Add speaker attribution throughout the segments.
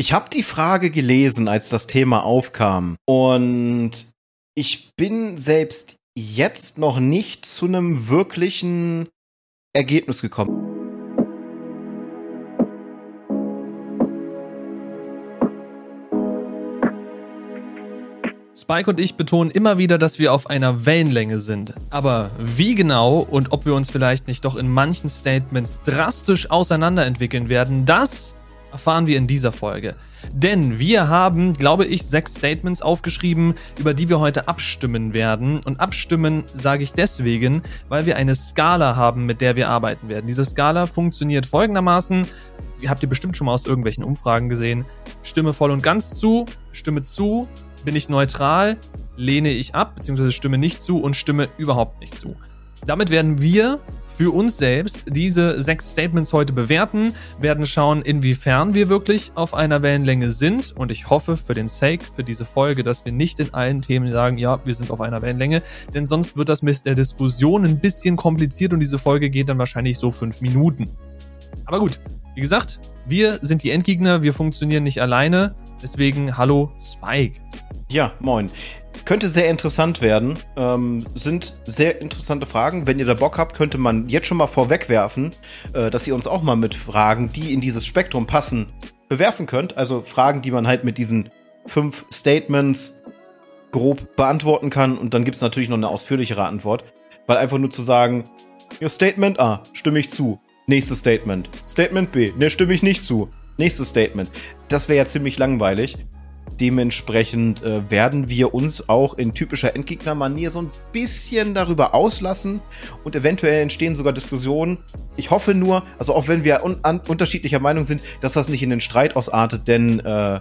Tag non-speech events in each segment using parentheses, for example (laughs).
Speaker 1: Ich habe die Frage gelesen, als das Thema aufkam. Und ich bin selbst jetzt noch nicht zu einem wirklichen Ergebnis gekommen.
Speaker 2: Spike und ich betonen immer wieder, dass wir auf einer Wellenlänge sind. Aber wie genau und ob wir uns vielleicht nicht doch in manchen Statements drastisch auseinanderentwickeln werden, das erfahren wir in dieser Folge. Denn wir haben, glaube ich, sechs Statements aufgeschrieben, über die wir heute abstimmen werden. Und abstimmen sage ich deswegen, weil wir eine Skala haben, mit der wir arbeiten werden. Diese Skala funktioniert folgendermaßen. Die habt ihr bestimmt schon mal aus irgendwelchen Umfragen gesehen. Stimme voll und ganz zu, stimme zu, bin ich neutral, lehne ich ab, beziehungsweise stimme nicht zu und stimme überhaupt nicht zu. Damit werden wir für uns selbst diese sechs Statements heute bewerten, werden schauen, inwiefern wir wirklich auf einer Wellenlänge sind. Und ich hoffe für den Sake, für diese Folge, dass wir nicht in allen Themen sagen, ja, wir sind auf einer Wellenlänge, denn sonst wird das mit der Diskussion ein bisschen kompliziert und diese Folge geht dann wahrscheinlich so fünf Minuten. Aber gut, wie gesagt, wir sind die Endgegner, wir funktionieren nicht alleine. Deswegen hallo Spike.
Speaker 1: Ja, moin. Könnte sehr interessant werden. Ähm, sind sehr interessante Fragen. Wenn ihr da Bock habt, könnte man jetzt schon mal vorwegwerfen, äh, dass ihr uns auch mal mit Fragen, die in dieses Spektrum passen, bewerfen könnt. Also Fragen, die man halt mit diesen fünf Statements grob beantworten kann. Und dann gibt es natürlich noch eine ausführlichere Antwort. Weil einfach nur zu sagen, ja, Statement A, stimme ich zu. Nächstes Statement. Statement B, ne, stimme ich nicht zu. Nächstes Statement. Das wäre ja ziemlich langweilig. Dementsprechend äh, werden wir uns auch in typischer Endgegner-Manier so ein bisschen darüber auslassen und eventuell entstehen sogar Diskussionen. Ich hoffe nur, also auch wenn wir un unterschiedlicher Meinung sind, dass das nicht in den Streit ausartet, denn äh,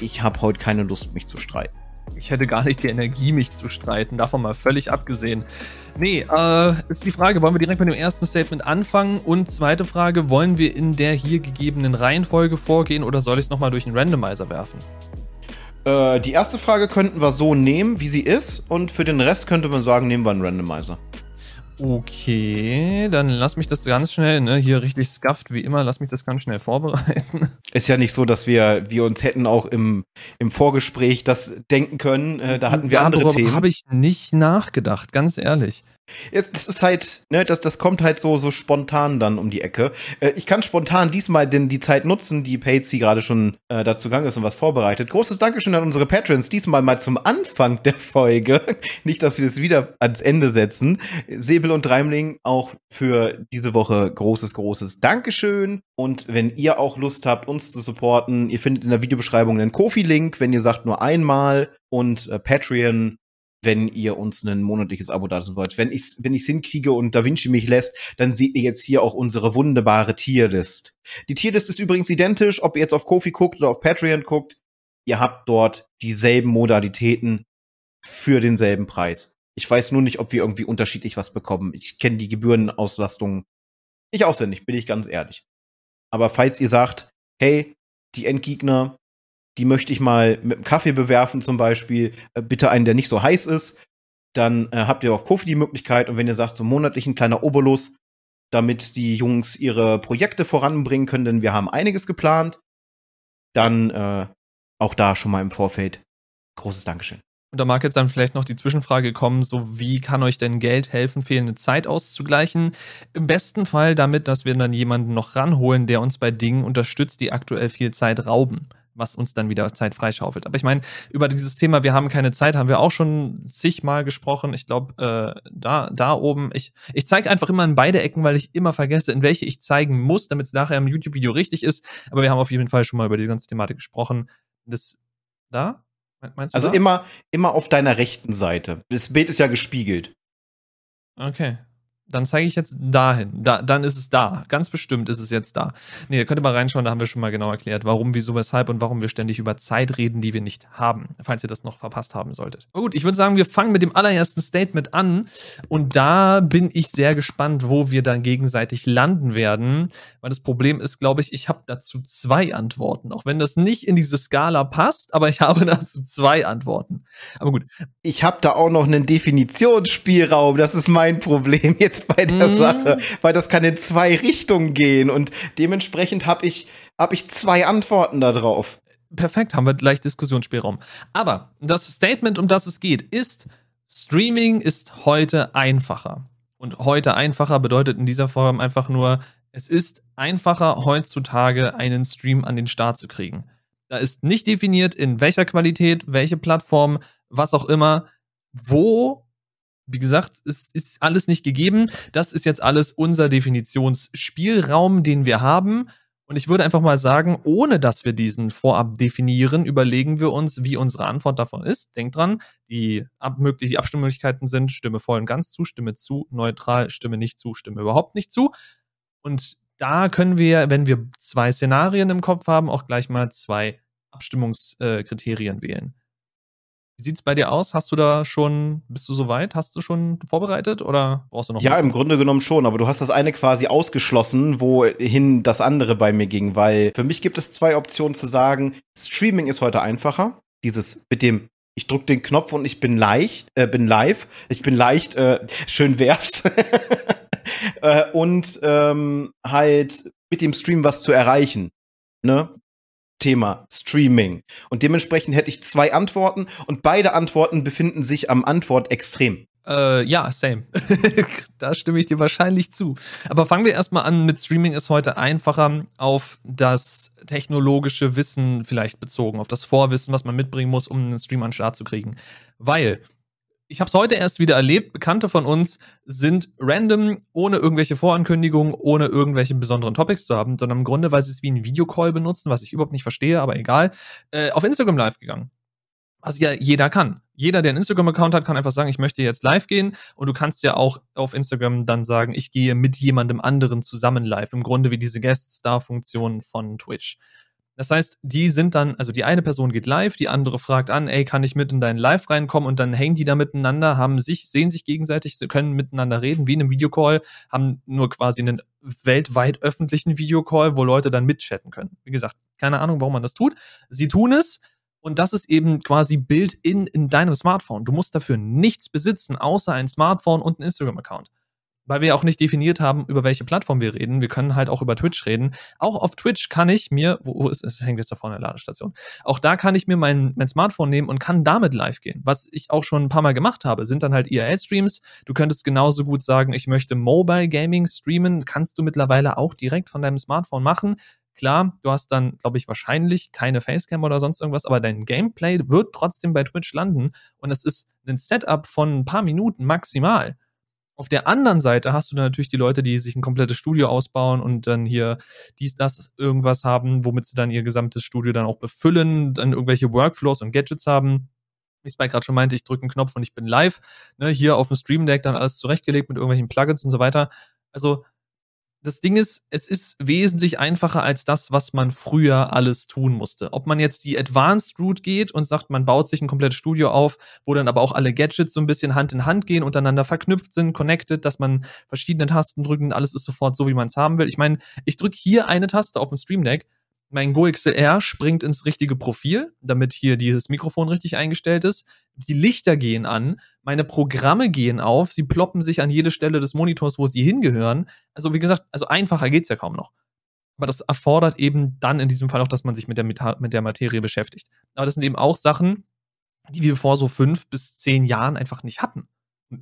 Speaker 1: ich habe heute keine Lust, mich zu streiten.
Speaker 2: Ich hätte gar nicht die Energie, mich zu streiten, davon mal völlig abgesehen. Nee, äh, ist die Frage, wollen wir direkt mit dem ersten Statement anfangen? Und zweite Frage, wollen wir in der hier gegebenen Reihenfolge vorgehen oder soll ich es nochmal durch einen Randomizer werfen?
Speaker 1: Äh, die erste Frage könnten wir so nehmen, wie sie ist. Und für den Rest könnte man sagen, nehmen wir einen Randomizer.
Speaker 2: Okay, dann lass mich das ganz schnell, ne, hier richtig scuffed wie immer, lass mich das ganz schnell vorbereiten.
Speaker 1: Ist ja nicht so, dass wir, wir uns hätten auch im, im Vorgespräch das denken können. Äh, da hatten wir ja, andere Themen.
Speaker 2: habe ich nicht nachgedacht, ganz ehrlich.
Speaker 1: Es, das ist halt, ne, das, das kommt halt so, so spontan dann um die Ecke. Äh, ich kann spontan diesmal denn die Zeit nutzen, die Patsy gerade schon äh, dazu gegangen ist und was vorbereitet. Großes Dankeschön an unsere Patrons, diesmal mal zum Anfang der Folge. (laughs) Nicht, dass wir es wieder ans Ende setzen. Säbel und Dreimling auch für diese Woche großes, großes Dankeschön. Und wenn ihr auch Lust habt, uns zu supporten, ihr findet in der Videobeschreibung einen Kofi-Link, wenn ihr sagt nur einmal und äh, Patreon wenn ihr uns ein monatliches Abo da wollt. Wenn ich wenn ich's hinkriege und Da Vinci mich lässt, dann seht ihr jetzt hier auch unsere wunderbare Tierlist. Die Tierlist ist übrigens identisch, ob ihr jetzt auf Kofi guckt oder auf Patreon guckt. Ihr habt dort dieselben Modalitäten für denselben Preis. Ich weiß nur nicht, ob wir irgendwie unterschiedlich was bekommen. Ich kenne die Gebührenauslastung nicht auswendig, bin ich ganz ehrlich. Aber falls ihr sagt, hey, die Endgegner, die möchte ich mal mit einem Kaffee bewerfen zum Beispiel, äh, bitte einen, der nicht so heiß ist, dann äh, habt ihr auf Kofi die Möglichkeit und wenn ihr sagt, so monatlich ein kleiner Obolus, damit die Jungs ihre Projekte voranbringen können, denn wir haben einiges geplant, dann äh, auch da schon mal im Vorfeld großes Dankeschön.
Speaker 2: Und da mag jetzt dann vielleicht noch die Zwischenfrage kommen, so wie kann euch denn Geld helfen, fehlende Zeit auszugleichen? Im besten Fall damit, dass wir dann jemanden noch ranholen, der uns bei Dingen unterstützt, die aktuell viel Zeit rauben was uns dann wieder Zeit freischaufelt. Aber ich meine, über dieses Thema, wir haben keine Zeit, haben wir auch schon zigmal gesprochen. Ich glaube, äh, da, da oben, ich, ich zeige einfach immer in beide Ecken, weil ich immer vergesse, in welche ich zeigen muss, damit es nachher im YouTube-Video richtig ist. Aber wir haben auf jeden Fall schon mal über die ganze Thematik gesprochen. Das, da?
Speaker 1: Meinst du also da? immer, immer auf deiner rechten Seite. Das Bild ist ja gespiegelt.
Speaker 2: Okay dann zeige ich jetzt dahin. Da, dann ist es da. Ganz bestimmt ist es jetzt da. Nee, ihr könnt mal reinschauen, da haben wir schon mal genau erklärt, warum, wieso, weshalb und warum wir ständig über Zeit reden, die wir nicht haben, falls ihr das noch verpasst haben solltet. Aber gut, ich würde sagen, wir fangen mit dem allerersten Statement an und da bin ich sehr gespannt, wo wir dann gegenseitig landen werden, weil das Problem ist, glaube ich, ich habe dazu zwei Antworten, auch wenn das nicht in diese Skala passt, aber ich (laughs) habe dazu zwei Antworten. Aber gut.
Speaker 1: Ich habe da auch noch einen Definitionsspielraum, das ist mein Problem jetzt bei der mhm. Sache, weil das kann in zwei Richtungen gehen und dementsprechend habe ich habe ich zwei Antworten darauf.
Speaker 2: Perfekt, haben wir gleich Diskussionsspielraum. Aber das Statement, um das es geht, ist, Streaming ist heute einfacher. Und heute einfacher bedeutet in dieser Form einfach nur, es ist einfacher heutzutage einen Stream an den Start zu kriegen. Da ist nicht definiert, in welcher Qualität, welche Plattform, was auch immer, wo. Wie gesagt, es ist alles nicht gegeben. Das ist jetzt alles unser Definitionsspielraum, den wir haben. Und ich würde einfach mal sagen, ohne dass wir diesen vorab definieren, überlegen wir uns, wie unsere Antwort davon ist. Denkt dran, die, ab die Abstimmungsmöglichkeiten sind Stimme voll und ganz zu, Stimme zu, neutral, Stimme nicht zu, Stimme überhaupt nicht zu. Und da können wir, wenn wir zwei Szenarien im Kopf haben, auch gleich mal zwei Abstimmungskriterien äh, wählen. Wie sieht es bei dir aus? Hast du da schon, bist du soweit? Hast du schon vorbereitet oder brauchst du noch?
Speaker 1: Ja, im Grunde genommen schon, aber du hast das eine quasi ausgeschlossen, wohin das andere bei mir ging, weil für mich gibt es zwei Optionen zu sagen, Streaming ist heute einfacher. Dieses mit dem ich drücke den Knopf und ich bin leicht, äh, bin live. Ich bin leicht, äh, schön wär's. (laughs) äh, und ähm, halt mit dem Stream was zu erreichen. Ne? Thema Streaming. Und dementsprechend hätte ich zwei Antworten und beide Antworten befinden sich am Antwortextrem.
Speaker 2: Äh, ja, same. (laughs) da stimme ich dir wahrscheinlich zu. Aber fangen wir erstmal an mit Streaming ist heute einfacher auf das technologische Wissen vielleicht bezogen, auf das Vorwissen, was man mitbringen muss, um einen Stream an den Start zu kriegen. Weil ich habe es heute erst wieder erlebt. Bekannte von uns sind random, ohne irgendwelche Vorankündigungen, ohne irgendwelche besonderen Topics zu haben, sondern im Grunde, weil sie es wie ein Videocall benutzen, was ich überhaupt nicht verstehe, aber egal, äh, auf Instagram live gegangen. Was ja jeder kann. Jeder, der einen Instagram-Account hat, kann einfach sagen, ich möchte jetzt live gehen. Und du kannst ja auch auf Instagram dann sagen, ich gehe mit jemandem anderen zusammen live. Im Grunde wie diese Guest-Star-Funktion von Twitch. Das heißt, die sind dann, also die eine Person geht live, die andere fragt an, ey, kann ich mit in deinen Live reinkommen und dann hängen die da miteinander, haben sich, sehen sich gegenseitig, können miteinander reden, wie in einem Videocall, haben nur quasi einen weltweit öffentlichen Videocall, wo Leute dann mitchatten können. Wie gesagt, keine Ahnung, warum man das tut. Sie tun es und das ist eben quasi Bild in, in deinem Smartphone. Du musst dafür nichts besitzen, außer ein Smartphone und einen Instagram-Account weil wir auch nicht definiert haben, über welche Plattform wir reden. Wir können halt auch über Twitch reden. Auch auf Twitch kann ich mir, wo, wo ist es, hängt jetzt da vorne in der Ladestation. Auch da kann ich mir mein, mein Smartphone nehmen und kann damit live gehen. Was ich auch schon ein paar Mal gemacht habe, sind dann halt IRL-Streams. Du könntest genauso gut sagen, ich möchte Mobile Gaming streamen. Kannst du mittlerweile auch direkt von deinem Smartphone machen. Klar, du hast dann, glaube ich, wahrscheinlich keine Facecam oder sonst irgendwas, aber dein Gameplay wird trotzdem bei Twitch landen und es ist ein Setup von ein paar Minuten maximal. Auf der anderen Seite hast du dann natürlich die Leute, die sich ein komplettes Studio ausbauen und dann hier dies, das, irgendwas haben, womit sie dann ihr gesamtes Studio dann auch befüllen, dann irgendwelche Workflows und Gadgets haben. Wie es gerade schon meinte, ich drücke einen Knopf und ich bin live. Ne, hier auf dem Stream Deck dann alles zurechtgelegt mit irgendwelchen Plugins und so weiter. Also das Ding ist, es ist wesentlich einfacher als das, was man früher alles tun musste. Ob man jetzt die Advanced Route geht und sagt, man baut sich ein komplettes Studio auf, wo dann aber auch alle Gadgets so ein bisschen Hand in Hand gehen, untereinander verknüpft sind, connected, dass man verschiedene Tasten drücken, alles ist sofort so, wie man es haben will. Ich meine, ich drücke hier eine Taste auf dem Stream Deck mein GoXLR springt ins richtige Profil, damit hier dieses Mikrofon richtig eingestellt ist. Die Lichter gehen an, meine Programme gehen auf, sie ploppen sich an jede Stelle des Monitors, wo sie hingehören. Also wie gesagt, also einfacher geht's ja kaum noch. Aber das erfordert eben dann in diesem Fall auch, dass man sich mit der, mit der Materie beschäftigt. Aber das sind eben auch Sachen, die wir vor so fünf bis zehn Jahren einfach nicht hatten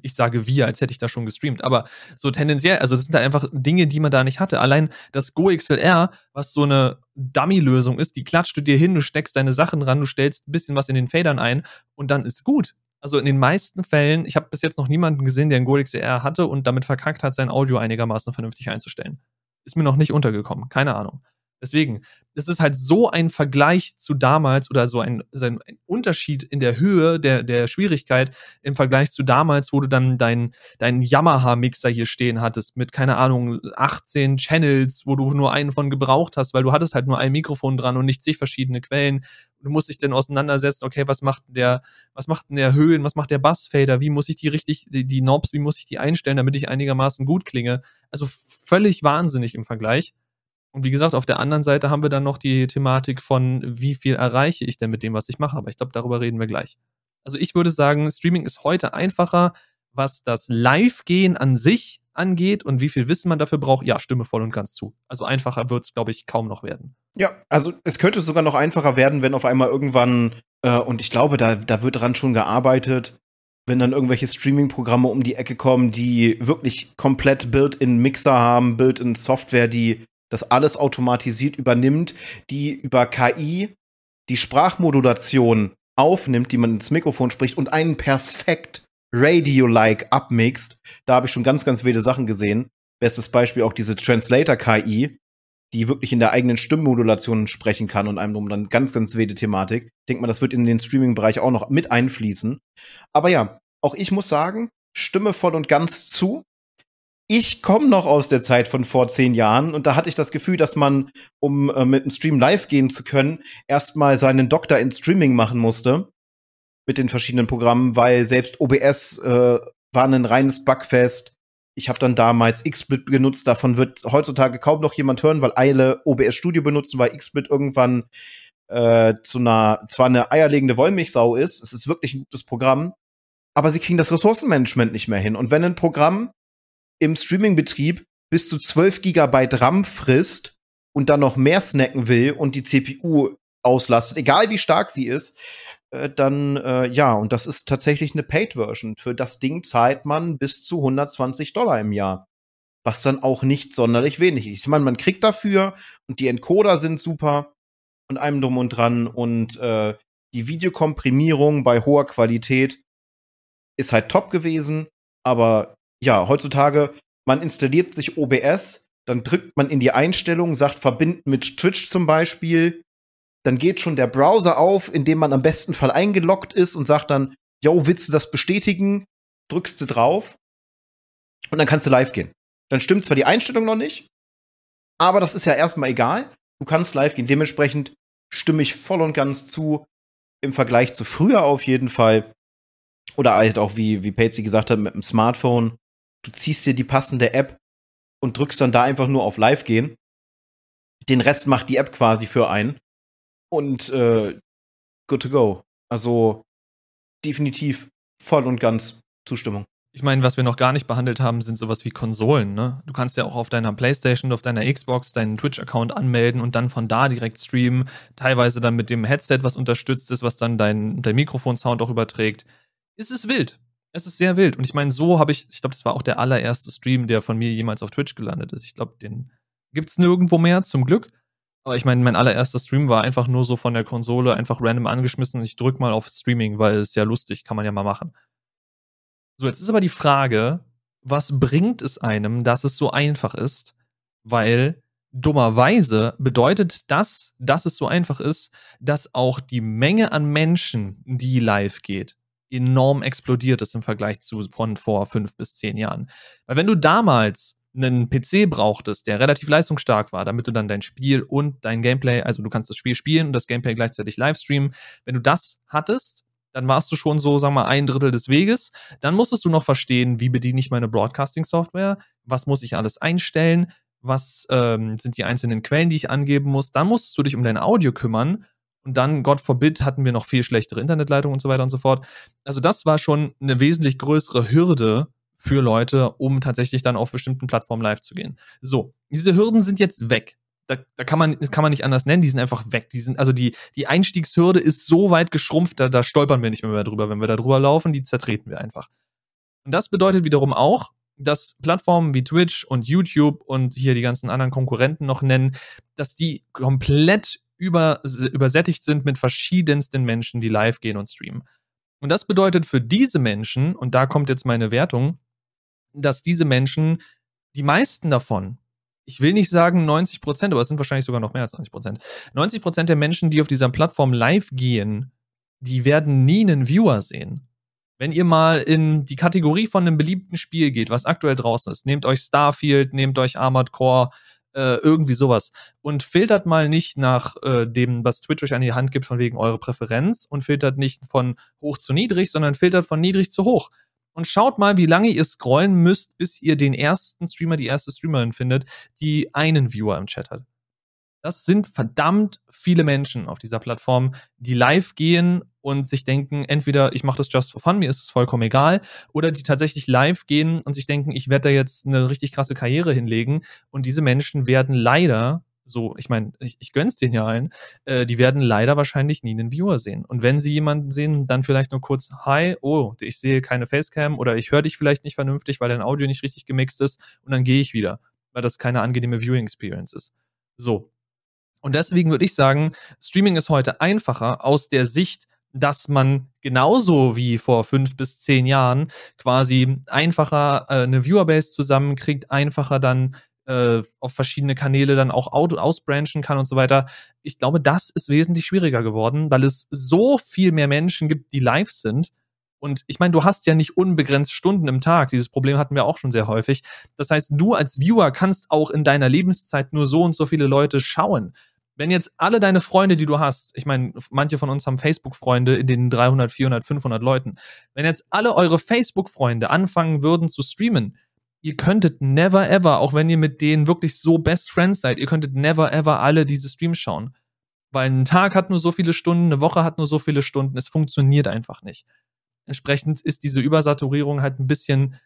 Speaker 2: ich sage wir, als hätte ich da schon gestreamt, aber so tendenziell, also das sind halt einfach Dinge, die man da nicht hatte. Allein das Go XLR, was so eine Dummy-Lösung ist, die klatscht du dir hin, du steckst deine Sachen ran, du stellst ein bisschen was in den Fadern ein und dann ist gut. Also in den meisten Fällen, ich habe bis jetzt noch niemanden gesehen, der ein Go XLR hatte und damit verkackt hat, sein Audio einigermaßen vernünftig einzustellen. Ist mir noch nicht untergekommen, keine Ahnung. Deswegen, es ist halt so ein Vergleich zu damals oder so ein, so ein Unterschied in der Höhe der, der Schwierigkeit im Vergleich zu damals, wo du dann deinen dein Yamaha-Mixer hier stehen hattest mit, keine Ahnung, 18 Channels, wo du nur einen von gebraucht hast, weil du hattest halt nur ein Mikrofon dran und nicht zig verschiedene Quellen. Du musst dich dann auseinandersetzen, okay, was macht der, was macht denn der Höhen, was macht der Bassfader, wie muss ich die richtig, die, die Knobs, wie muss ich die einstellen, damit ich einigermaßen gut klinge. Also völlig wahnsinnig im Vergleich. Und wie gesagt, auf der anderen Seite haben wir dann noch die Thematik von, wie viel erreiche ich denn mit dem, was ich mache. Aber ich glaube, darüber reden wir gleich. Also ich würde sagen, Streaming ist heute einfacher, was das Live-Gehen an sich angeht und wie viel Wissen man dafür braucht, ja, stimme voll und ganz zu. Also einfacher wird es, glaube ich, kaum noch werden.
Speaker 1: Ja, also es könnte sogar noch einfacher werden, wenn auf einmal irgendwann, äh, und ich glaube, da, da wird dran schon gearbeitet, wenn dann irgendwelche Streaming-Programme um die Ecke kommen, die wirklich komplett Build-in Mixer haben, Build-in Software, die das alles automatisiert übernimmt, die über KI die Sprachmodulation aufnimmt, die man ins Mikrofon spricht und einen perfekt Radio-like abmixt. Da habe ich schon ganz, ganz wilde Sachen gesehen. Bestes Beispiel auch diese Translator-KI, die wirklich in der eigenen Stimmmodulation sprechen kann und einem dann ganz, ganz wilde Thematik. Ich denke mal, das wird in den Streaming-Bereich auch noch mit einfließen. Aber ja, auch ich muss sagen, stimme voll und ganz zu. Ich komme noch aus der Zeit von vor zehn Jahren und da hatte ich das Gefühl, dass man, um äh, mit dem Stream live gehen zu können, erstmal seinen Doktor in Streaming machen musste mit den verschiedenen Programmen, weil selbst OBS äh, war ein reines Bugfest. Ich habe dann damals XSplit genutzt. Davon wird heutzutage kaum noch jemand hören, weil alle OBS Studio benutzen, weil XSplit irgendwann äh, zu einer zwar eine eierlegende Wollmilchsau ist. Es ist wirklich ein gutes Programm, aber sie kriegen das Ressourcenmanagement nicht mehr hin. Und wenn ein Programm im Streaming-Betrieb bis zu 12 Gigabyte RAM frisst und dann noch mehr snacken will und die CPU auslastet, egal wie stark sie ist, äh, dann äh, ja, und das ist tatsächlich eine Paid-Version. Für das Ding zahlt man bis zu 120 Dollar im Jahr. Was dann auch nicht sonderlich wenig ist. Ich meine, man kriegt dafür und die Encoder sind super und einem drum und dran und äh, die Videokomprimierung bei hoher Qualität ist halt top gewesen, aber ja, heutzutage, man installiert sich OBS, dann drückt man in die Einstellungen, sagt verbinden mit Twitch zum Beispiel, dann geht schon der Browser auf, in dem man am besten Fall eingeloggt ist und sagt dann, yo, willst du das bestätigen? Drückst du drauf und dann kannst du live gehen. Dann stimmt zwar die Einstellung noch nicht, aber das ist ja erstmal egal. Du kannst live gehen. Dementsprechend stimme ich voll und ganz zu im Vergleich zu früher auf jeden Fall. Oder halt auch, wie, wie Patsy gesagt hat, mit dem Smartphone. Du ziehst dir die passende App und drückst dann da einfach nur auf Live gehen. Den Rest macht die App quasi für einen und äh, good to go. Also definitiv voll und ganz Zustimmung.
Speaker 2: Ich meine, was wir noch gar nicht behandelt haben, sind sowas wie Konsolen. Ne? Du kannst ja auch auf deiner PlayStation, auf deiner Xbox deinen Twitch-Account anmelden und dann von da direkt streamen. Teilweise dann mit dem Headset, was unterstützt ist, was dann dein, dein Mikrofon-Sound auch überträgt. Es ist wild. Es ist sehr wild. Und ich meine, so habe ich, ich glaube, das war auch der allererste Stream, der von mir jemals auf Twitch gelandet ist. Ich glaube, den gibt es nirgendwo mehr, zum Glück. Aber ich meine, mein allererster Stream war einfach nur so von der Konsole einfach random angeschmissen und ich drück mal auf Streaming, weil es ja lustig, kann man ja mal machen. So, jetzt ist aber die Frage, was bringt es einem, dass es so einfach ist? Weil dummerweise bedeutet das, dass es so einfach ist, dass auch die Menge an Menschen, die live geht, enorm explodiert ist im Vergleich zu von vor fünf bis zehn Jahren. Weil wenn du damals einen PC brauchtest, der relativ leistungsstark war, damit du dann dein Spiel und dein Gameplay, also du kannst das Spiel spielen und das Gameplay gleichzeitig live streamen, wenn du das hattest, dann warst du schon so, wir mal, ein Drittel des Weges. Dann musstest du noch verstehen, wie bediene ich meine Broadcasting-Software, was muss ich alles einstellen, was ähm, sind die einzelnen Quellen, die ich angeben muss. Dann musstest du dich um dein Audio kümmern. Und dann, Gott forbid, hatten wir noch viel schlechtere Internetleitungen und so weiter und so fort. Also das war schon eine wesentlich größere Hürde, für Leute, um tatsächlich dann auf bestimmten Plattformen live zu gehen. So, diese Hürden sind jetzt weg. Da, da kann man, das kann man nicht anders nennen, die sind einfach weg. Die sind, also die, die Einstiegshürde ist so weit geschrumpft, da, da stolpern wir nicht mehr, mehr drüber. Wenn wir da drüber laufen, die zertreten wir einfach. Und das bedeutet wiederum auch, dass Plattformen wie Twitch und YouTube und hier die ganzen anderen Konkurrenten noch nennen, dass die komplett über, übersättigt sind mit verschiedensten Menschen, die live gehen und streamen. Und das bedeutet für diese Menschen, und da kommt jetzt meine Wertung, dass diese Menschen, die meisten davon, ich will nicht sagen 90 Prozent, aber es sind wahrscheinlich sogar noch mehr als 90 Prozent. 90 Prozent der Menschen, die auf dieser Plattform live gehen, die werden nie einen Viewer sehen. Wenn ihr mal in die Kategorie von einem beliebten Spiel geht, was aktuell draußen ist, nehmt euch Starfield, nehmt euch Armored Core, äh, irgendwie sowas und filtert mal nicht nach äh, dem, was Twitch euch an die Hand gibt, von wegen eure Präferenz und filtert nicht von hoch zu niedrig, sondern filtert von niedrig zu hoch und schaut mal, wie lange ihr scrollen müsst, bis ihr den ersten Streamer, die erste Streamerin findet, die einen Viewer im Chat hat. Das sind verdammt viele Menschen auf dieser Plattform, die live gehen und sich denken, entweder ich mache das just for fun, mir ist es vollkommen egal, oder die tatsächlich live gehen und sich denken, ich werde da jetzt eine richtig krasse Karriere hinlegen. Und diese Menschen werden leider, so, ich meine, ich, ich gönn's denen ja allen, äh, die werden leider wahrscheinlich nie einen Viewer sehen. Und wenn sie jemanden sehen, dann vielleicht nur kurz, hi, oh, ich sehe keine Facecam oder ich höre dich vielleicht nicht vernünftig, weil dein Audio nicht richtig gemixt ist und dann gehe ich wieder, weil das keine angenehme Viewing Experience ist. So. Und deswegen würde ich sagen, Streaming ist heute einfacher aus der Sicht, dass man genauso wie vor fünf bis zehn Jahren quasi einfacher äh, eine Viewerbase zusammenkriegt, einfacher dann äh, auf verschiedene Kanäle dann auch ausbranchen kann und so weiter. Ich glaube, das ist wesentlich schwieriger geworden, weil es so viel mehr Menschen gibt, die live sind. Und ich meine, du hast ja nicht unbegrenzt Stunden im Tag. Dieses Problem hatten wir auch schon sehr häufig. Das heißt, du als Viewer kannst auch in deiner Lebenszeit nur so und so viele Leute schauen wenn jetzt alle deine Freunde, die du hast, ich meine, manche von uns haben Facebook-Freunde in den 300, 400, 500 Leuten, wenn jetzt alle eure Facebook-Freunde anfangen würden zu streamen, ihr könntet never ever, auch wenn ihr mit denen wirklich so Best Friends seid, ihr könntet never ever alle diese Streams schauen. Weil ein Tag hat nur so viele Stunden, eine Woche hat nur so viele Stunden, es funktioniert einfach nicht. Entsprechend ist diese Übersaturierung halt ein bisschen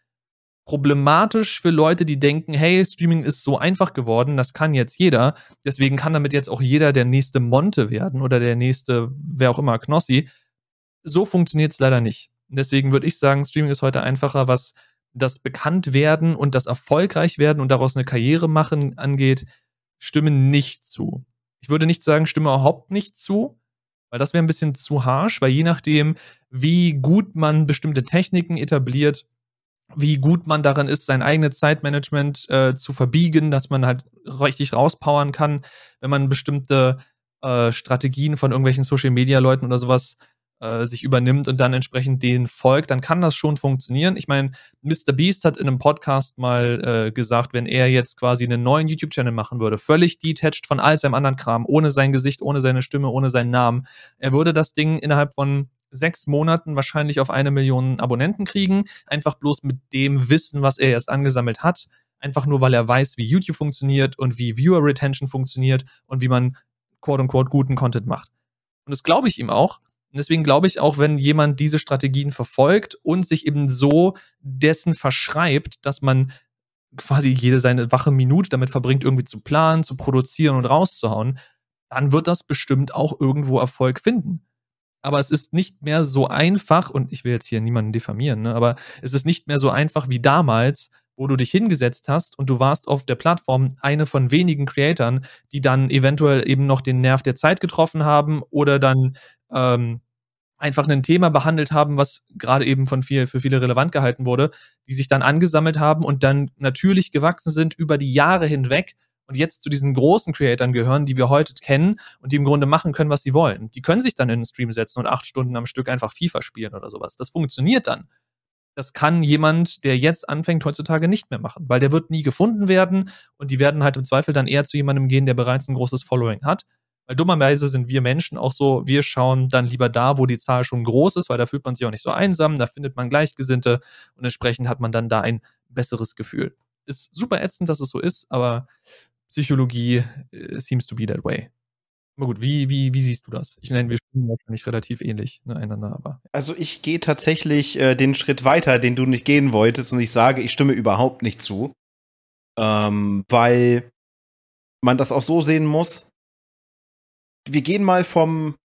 Speaker 2: problematisch für Leute, die denken, hey, Streaming ist so einfach geworden, das kann jetzt jeder. Deswegen kann damit jetzt auch jeder der nächste Monte werden oder der nächste, wer auch immer, Knossi. So funktioniert es leider nicht. Deswegen würde ich sagen, Streaming ist heute einfacher, was das Bekanntwerden und das Erfolgreichwerden und daraus eine Karriere machen angeht, stimmen nicht zu. Ich würde nicht sagen, stimme überhaupt nicht zu, weil das wäre ein bisschen zu harsh, weil je nachdem, wie gut man bestimmte Techniken etabliert, wie gut man darin ist, sein eigenes Zeitmanagement äh, zu verbiegen, dass man halt richtig rauspowern kann, wenn man bestimmte äh, Strategien von irgendwelchen Social-Media-Leuten oder sowas äh, sich übernimmt und dann entsprechend denen folgt, dann kann das schon funktionieren. Ich meine, Mr. Beast hat in einem Podcast mal äh, gesagt, wenn er jetzt quasi einen neuen YouTube-Channel machen würde, völlig detached von all seinem anderen Kram, ohne sein Gesicht, ohne seine Stimme, ohne seinen Namen, er würde das Ding innerhalb von sechs Monaten wahrscheinlich auf eine Million Abonnenten kriegen, einfach bloß mit dem Wissen, was er erst angesammelt hat, einfach nur weil er weiß, wie YouTube funktioniert und wie Viewer Retention funktioniert und wie man quote unquote guten Content macht. Und das glaube ich ihm auch. Und deswegen glaube ich auch, wenn jemand diese Strategien verfolgt und sich eben so dessen verschreibt, dass man quasi jede seine wache Minute damit verbringt, irgendwie zu planen, zu produzieren und rauszuhauen, dann wird das bestimmt auch irgendwo Erfolg finden aber es ist nicht mehr so einfach, und ich will jetzt hier niemanden diffamieren, ne, aber es ist nicht mehr so einfach wie damals, wo du dich hingesetzt hast und du warst auf der Plattform eine von wenigen Creatoren, die dann eventuell eben noch den Nerv der Zeit getroffen haben oder dann ähm, einfach ein Thema behandelt haben, was gerade eben von viel, für viele relevant gehalten wurde, die sich dann angesammelt haben und dann natürlich gewachsen sind über die Jahre hinweg und jetzt zu diesen großen Creatoren gehören, die wir heute kennen und die im Grunde machen können, was sie wollen. Die können sich dann in den Stream setzen und acht Stunden am Stück einfach FIFA spielen oder sowas. Das funktioniert dann. Das kann jemand, der jetzt anfängt, heutzutage nicht mehr machen, weil der wird nie gefunden werden und die werden halt im Zweifel dann eher zu jemandem gehen, der bereits ein großes Following hat. Weil dummerweise sind wir Menschen auch so, wir schauen dann lieber da, wo die Zahl schon groß ist, weil da fühlt man sich auch nicht so einsam, da findet man Gleichgesinnte und entsprechend hat man dann da ein besseres Gefühl. Ist super ätzend, dass es so ist, aber Psychologie äh, seems to be that way. Aber gut, wie, wie, wie siehst du das? Ich meine, wir stimmen wahrscheinlich relativ ähnlich ne, einander, aber.
Speaker 1: Also ich gehe tatsächlich äh, den Schritt weiter, den du nicht gehen wolltest, und ich sage, ich stimme überhaupt nicht zu. Ähm, weil man das auch so sehen muss. Wir gehen mal vom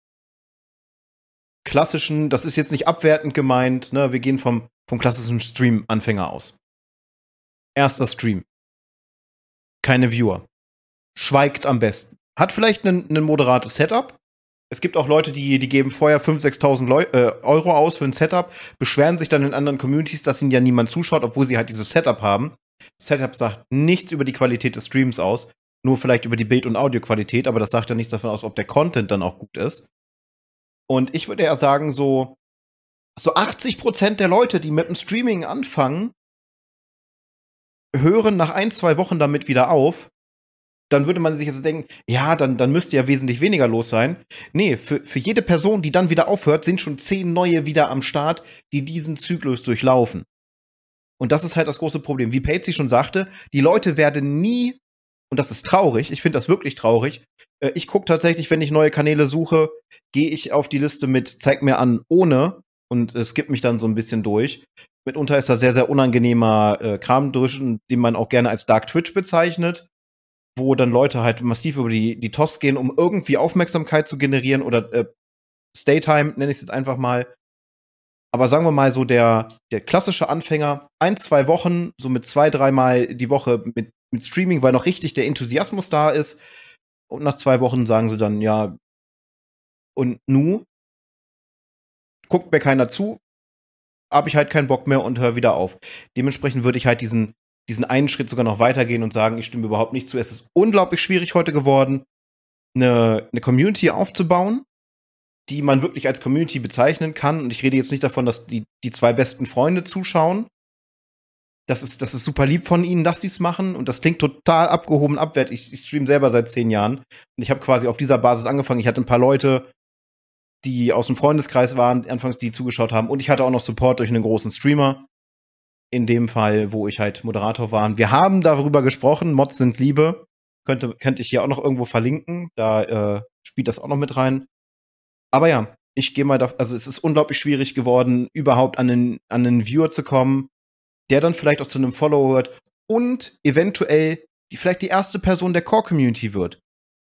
Speaker 1: klassischen, das ist jetzt nicht abwertend gemeint, ne, wir gehen vom, vom klassischen Stream-Anfänger aus. Erster Stream. Keine Viewer schweigt am besten. Hat vielleicht ein moderates Setup. Es gibt auch Leute, die, die geben vorher 5.000, 6.000 äh, Euro aus für ein Setup, beschweren sich dann in anderen Communities, dass ihnen ja niemand zuschaut, obwohl sie halt dieses Setup haben. Setup sagt nichts über die Qualität des Streams aus, nur vielleicht über die Bild- und Audioqualität, aber das sagt ja nichts davon aus, ob der Content dann auch gut ist. Und ich würde eher sagen, so, so 80% der Leute, die mit dem Streaming anfangen, hören nach ein, zwei Wochen damit wieder auf, dann würde man sich jetzt denken, ja, dann, dann müsste ja wesentlich weniger los sein. Nee, für, für jede Person, die dann wieder aufhört, sind schon zehn neue wieder am Start, die diesen Zyklus durchlaufen. Und das ist halt das große Problem. Wie Patsy schon sagte, die Leute werden nie Und das ist traurig. Ich finde das wirklich traurig. Äh, ich gucke tatsächlich, wenn ich neue Kanäle suche, gehe ich auf die Liste mit Zeig mir an ohne und es gibt mich dann so ein bisschen durch. Mitunter ist da sehr, sehr unangenehmer äh, Kram durch, den man auch gerne als Dark Twitch bezeichnet, wo dann Leute halt massiv über die, die TOS gehen, um irgendwie Aufmerksamkeit zu generieren oder äh, Staytime, nenne ich es jetzt einfach mal. Aber sagen wir mal so, der, der klassische Anfänger, ein, zwei Wochen, so mit zwei, dreimal die Woche mit, mit Streaming, weil noch richtig der Enthusiasmus da ist. Und nach zwei Wochen sagen sie dann, ja, und nu? Guckt mir keiner zu, habe ich halt keinen Bock mehr und höre wieder auf. Dementsprechend würde ich halt diesen, diesen einen Schritt sogar noch weitergehen und sagen, ich stimme überhaupt nicht zu. Es ist unglaublich schwierig heute geworden, eine, eine Community aufzubauen, die man wirklich als Community bezeichnen kann. Und ich rede jetzt nicht davon, dass die, die zwei besten Freunde zuschauen. Das ist, das ist super lieb von ihnen, dass sie es machen. Und das klingt total abgehoben, abwertig. Ich, ich stream selber seit zehn Jahren. Und ich habe quasi auf dieser Basis angefangen. Ich hatte ein paar Leute, die aus dem Freundeskreis waren, anfangs die zugeschaut haben. Und ich hatte auch noch Support durch einen großen Streamer. In dem Fall, wo ich halt Moderator war. Wir haben darüber gesprochen. Mods sind Liebe. Könnte, könnte ich hier auch noch irgendwo verlinken. Da äh, spielt das auch noch mit rein. Aber ja, ich gehe mal da, also es ist unglaublich schwierig geworden, überhaupt an einen, an einen Viewer zu kommen, der dann vielleicht auch zu einem Follower wird und eventuell die, vielleicht die erste Person der Core-Community wird.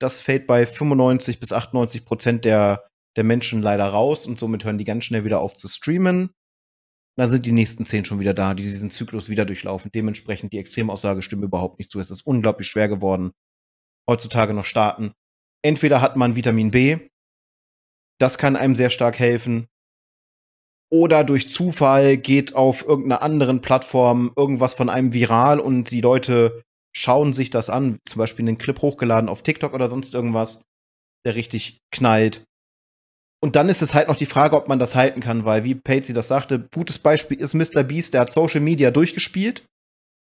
Speaker 1: Das fällt bei 95 bis 98 Prozent der, der Menschen leider raus und somit hören die ganz schnell wieder auf zu streamen. Dann sind die nächsten zehn schon wieder da, die diesen Zyklus wieder durchlaufen. Dementsprechend die Extremaussage stimmt überhaupt nicht zu. Es ist unglaublich schwer geworden, heutzutage noch starten. Entweder hat man Vitamin B, das kann einem sehr stark helfen. Oder durch Zufall geht auf irgendeiner anderen Plattform irgendwas von einem viral und die Leute schauen sich das an. Zum Beispiel einen Clip hochgeladen auf TikTok oder sonst irgendwas, der richtig knallt. Und dann ist es halt noch die Frage, ob man das halten kann, weil, wie Patsy das sagte, gutes Beispiel ist Mr. Beast, der hat Social Media durchgespielt.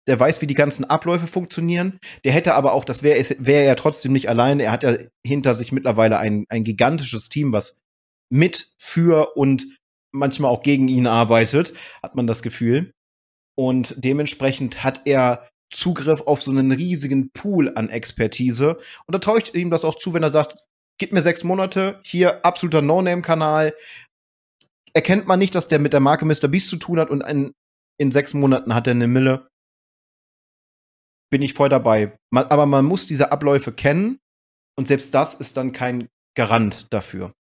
Speaker 1: Der weiß, wie die ganzen Abläufe funktionieren. Der hätte aber auch, das wäre wär er trotzdem nicht allein. Er hat ja hinter sich mittlerweile ein, ein gigantisches Team, was mit, für und manchmal auch gegen ihn arbeitet, hat man das Gefühl. Und dementsprechend hat er Zugriff auf so einen riesigen Pool an Expertise. Und da traue ich ihm das auch zu, wenn er sagt, gib mir sechs Monate, hier absoluter No-Name-Kanal. Erkennt man nicht, dass der mit der Marke Mr. Beast zu tun hat und in, in sechs Monaten hat er eine Mille. Bin ich voll dabei. Man, aber man muss diese Abläufe kennen und selbst das ist dann kein Garant dafür.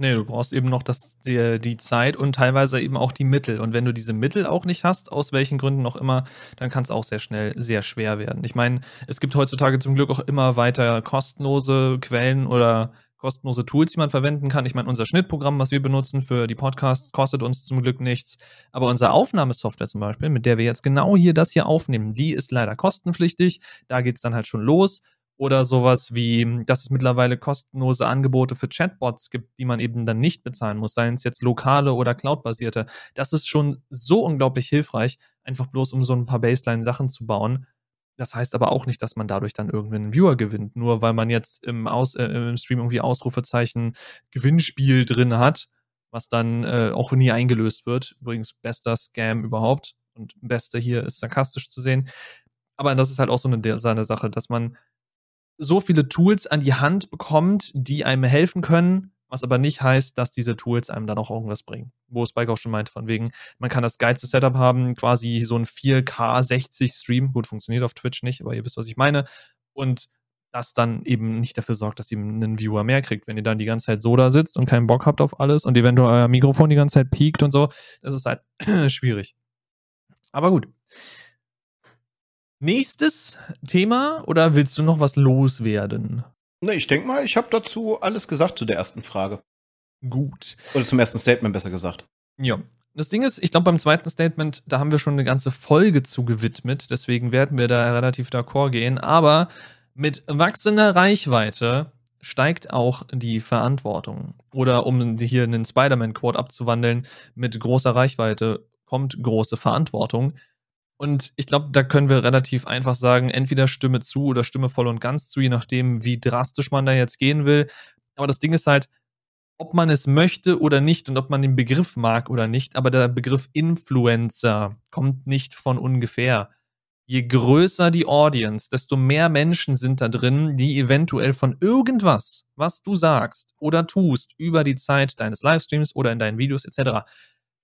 Speaker 2: Nee, du brauchst eben noch das, die, die Zeit und teilweise eben auch die Mittel. Und wenn du diese Mittel auch nicht hast, aus welchen Gründen auch immer, dann kann es auch sehr schnell sehr schwer werden. Ich meine, es gibt heutzutage zum Glück auch immer weiter kostenlose Quellen oder kostenlose Tools, die man verwenden kann. Ich meine, unser Schnittprogramm, was wir benutzen für die Podcasts, kostet uns zum Glück nichts. Aber unsere Aufnahmesoftware zum Beispiel, mit der wir jetzt genau hier das hier aufnehmen, die ist leider kostenpflichtig. Da geht es dann halt schon los. Oder sowas wie, dass es mittlerweile kostenlose Angebote für Chatbots gibt, die man eben dann nicht bezahlen muss, seien es jetzt lokale oder cloudbasierte. Das ist schon so unglaublich hilfreich, einfach bloß um so ein paar Baseline-Sachen zu bauen. Das heißt aber auch nicht, dass man dadurch dann irgendwann einen Viewer gewinnt, nur weil man jetzt im, Aus, äh, im Stream irgendwie Ausrufezeichen Gewinnspiel drin hat, was dann äh, auch nie eingelöst wird. Übrigens bester Scam überhaupt und bester hier ist sarkastisch zu sehen. Aber das ist halt auch so eine, so eine Sache, dass man so viele Tools an die Hand bekommt, die einem helfen können, was aber nicht heißt, dass diese Tools einem dann auch irgendwas bringen. Wo Spike auch schon meinte, von wegen, man kann das geilste Setup haben, quasi so ein 4K 60 Stream, gut, funktioniert auf Twitch nicht, aber ihr wisst, was ich meine. Und das dann eben nicht dafür sorgt, dass ihr einen Viewer mehr kriegt. Wenn ihr dann die ganze Zeit so da sitzt und keinen Bock habt auf alles und eventuell euer Mikrofon die ganze Zeit piekt und so, das ist halt (clears throat) schwierig. Aber gut. Nächstes Thema oder willst du noch was loswerden?
Speaker 1: Ne, ich denke mal, ich habe dazu alles gesagt zu der ersten Frage.
Speaker 2: Gut.
Speaker 1: Oder zum ersten Statement besser gesagt.
Speaker 2: Ja. Das Ding ist, ich glaube, beim zweiten Statement, da haben wir schon eine ganze Folge zu gewidmet, deswegen werden wir da relativ d'accord gehen. Aber mit wachsender Reichweite steigt auch die Verantwortung. Oder um hier einen Spider-Man-Quote abzuwandeln, mit großer Reichweite kommt große Verantwortung. Und ich glaube, da können wir relativ einfach sagen, entweder Stimme zu oder Stimme voll und ganz zu, je nachdem, wie drastisch man da jetzt gehen will. Aber das Ding ist halt, ob man es möchte oder nicht und ob man den Begriff mag oder nicht, aber der Begriff Influencer kommt nicht von ungefähr. je größer die Audience, desto mehr Menschen sind da drin, die eventuell von irgendwas, was du sagst oder tust, über die Zeit deines Livestreams oder in deinen Videos etc.,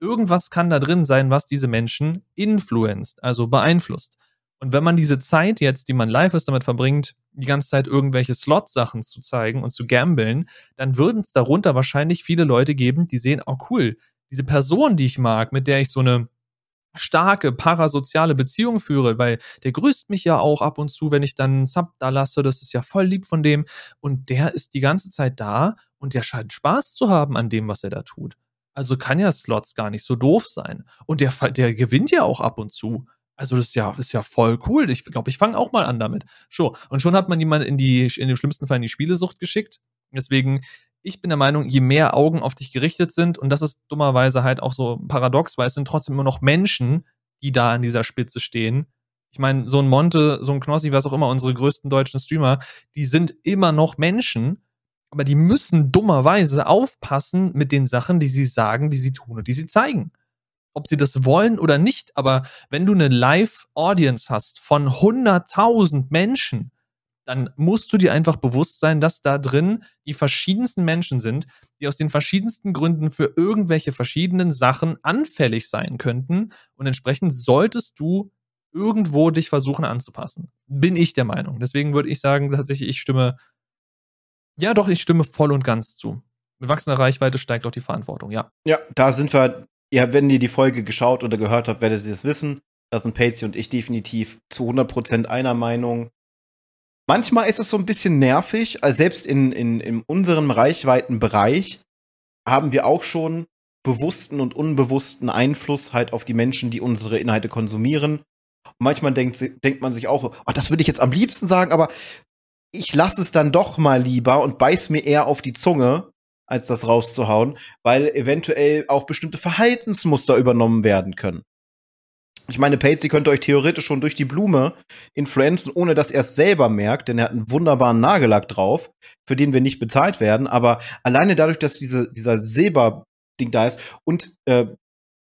Speaker 2: irgendwas kann da drin sein, was diese Menschen influenzt, also beeinflusst. Und wenn man diese Zeit jetzt, die man live ist, damit verbringt, die ganze Zeit irgendwelche Slot-Sachen zu zeigen und zu gambeln, dann würden es darunter wahrscheinlich viele Leute geben, die sehen, oh cool, diese Person, die ich mag, mit der ich so eine starke parasoziale Beziehung führe, weil der grüßt mich ja auch ab und zu, wenn ich dann einen Sub da lasse. Das ist ja voll lieb von dem. Und der ist die ganze Zeit da und der scheint Spaß zu haben an dem, was er da tut. Also kann ja Slots gar nicht so doof sein. Und der, der gewinnt ja auch ab und zu. Also das ist ja, ist ja voll cool. Ich glaube, ich fange auch mal an damit. So. Und schon hat man jemanden in die, in dem schlimmsten Fall in die Spielesucht geschickt. Deswegen ich bin der Meinung, je mehr Augen auf dich gerichtet sind, und das ist dummerweise halt auch so paradox, weil es sind trotzdem immer noch Menschen, die da an dieser Spitze stehen. Ich meine, so ein Monte, so ein Knossi, was auch immer, unsere größten deutschen Streamer, die sind immer noch Menschen, aber die müssen dummerweise aufpassen mit den Sachen, die sie sagen, die sie tun und die sie zeigen. Ob sie das wollen oder nicht, aber wenn du eine Live-Audience hast von 100.000 Menschen, dann musst du dir einfach bewusst sein, dass da drin die verschiedensten Menschen sind, die aus den verschiedensten Gründen für irgendwelche verschiedenen Sachen anfällig sein könnten. Und entsprechend solltest du irgendwo dich versuchen anzupassen. Bin ich der Meinung. Deswegen würde ich sagen, tatsächlich, ich stimme, ja doch, ich stimme voll und ganz zu. Mit wachsender Reichweite steigt auch die Verantwortung, ja.
Speaker 1: Ja, da sind wir, ja, wenn ihr die Folge geschaut oder gehört habt, werdet ihr es wissen. Da sind Patsy und ich definitiv zu 100% einer Meinung. Manchmal ist es so ein bisschen nervig, also selbst in, in, in unserem Reichweitenbereich haben wir auch schon bewussten und unbewussten Einfluss halt auf die Menschen, die unsere Inhalte konsumieren. Und manchmal denkt, denkt man sich auch, oh, das würde ich jetzt am liebsten sagen, aber ich lasse es dann doch mal lieber und beiß mir eher auf die Zunge, als das rauszuhauen, weil eventuell auch bestimmte Verhaltensmuster übernommen werden können. Ich meine, Patsy könnte euch theoretisch schon durch die Blume influenzen, ohne dass er es selber merkt, denn er hat einen wunderbaren Nagellack drauf, für den wir nicht bezahlt werden. Aber alleine dadurch, dass diese, dieser Silberding da ist und äh,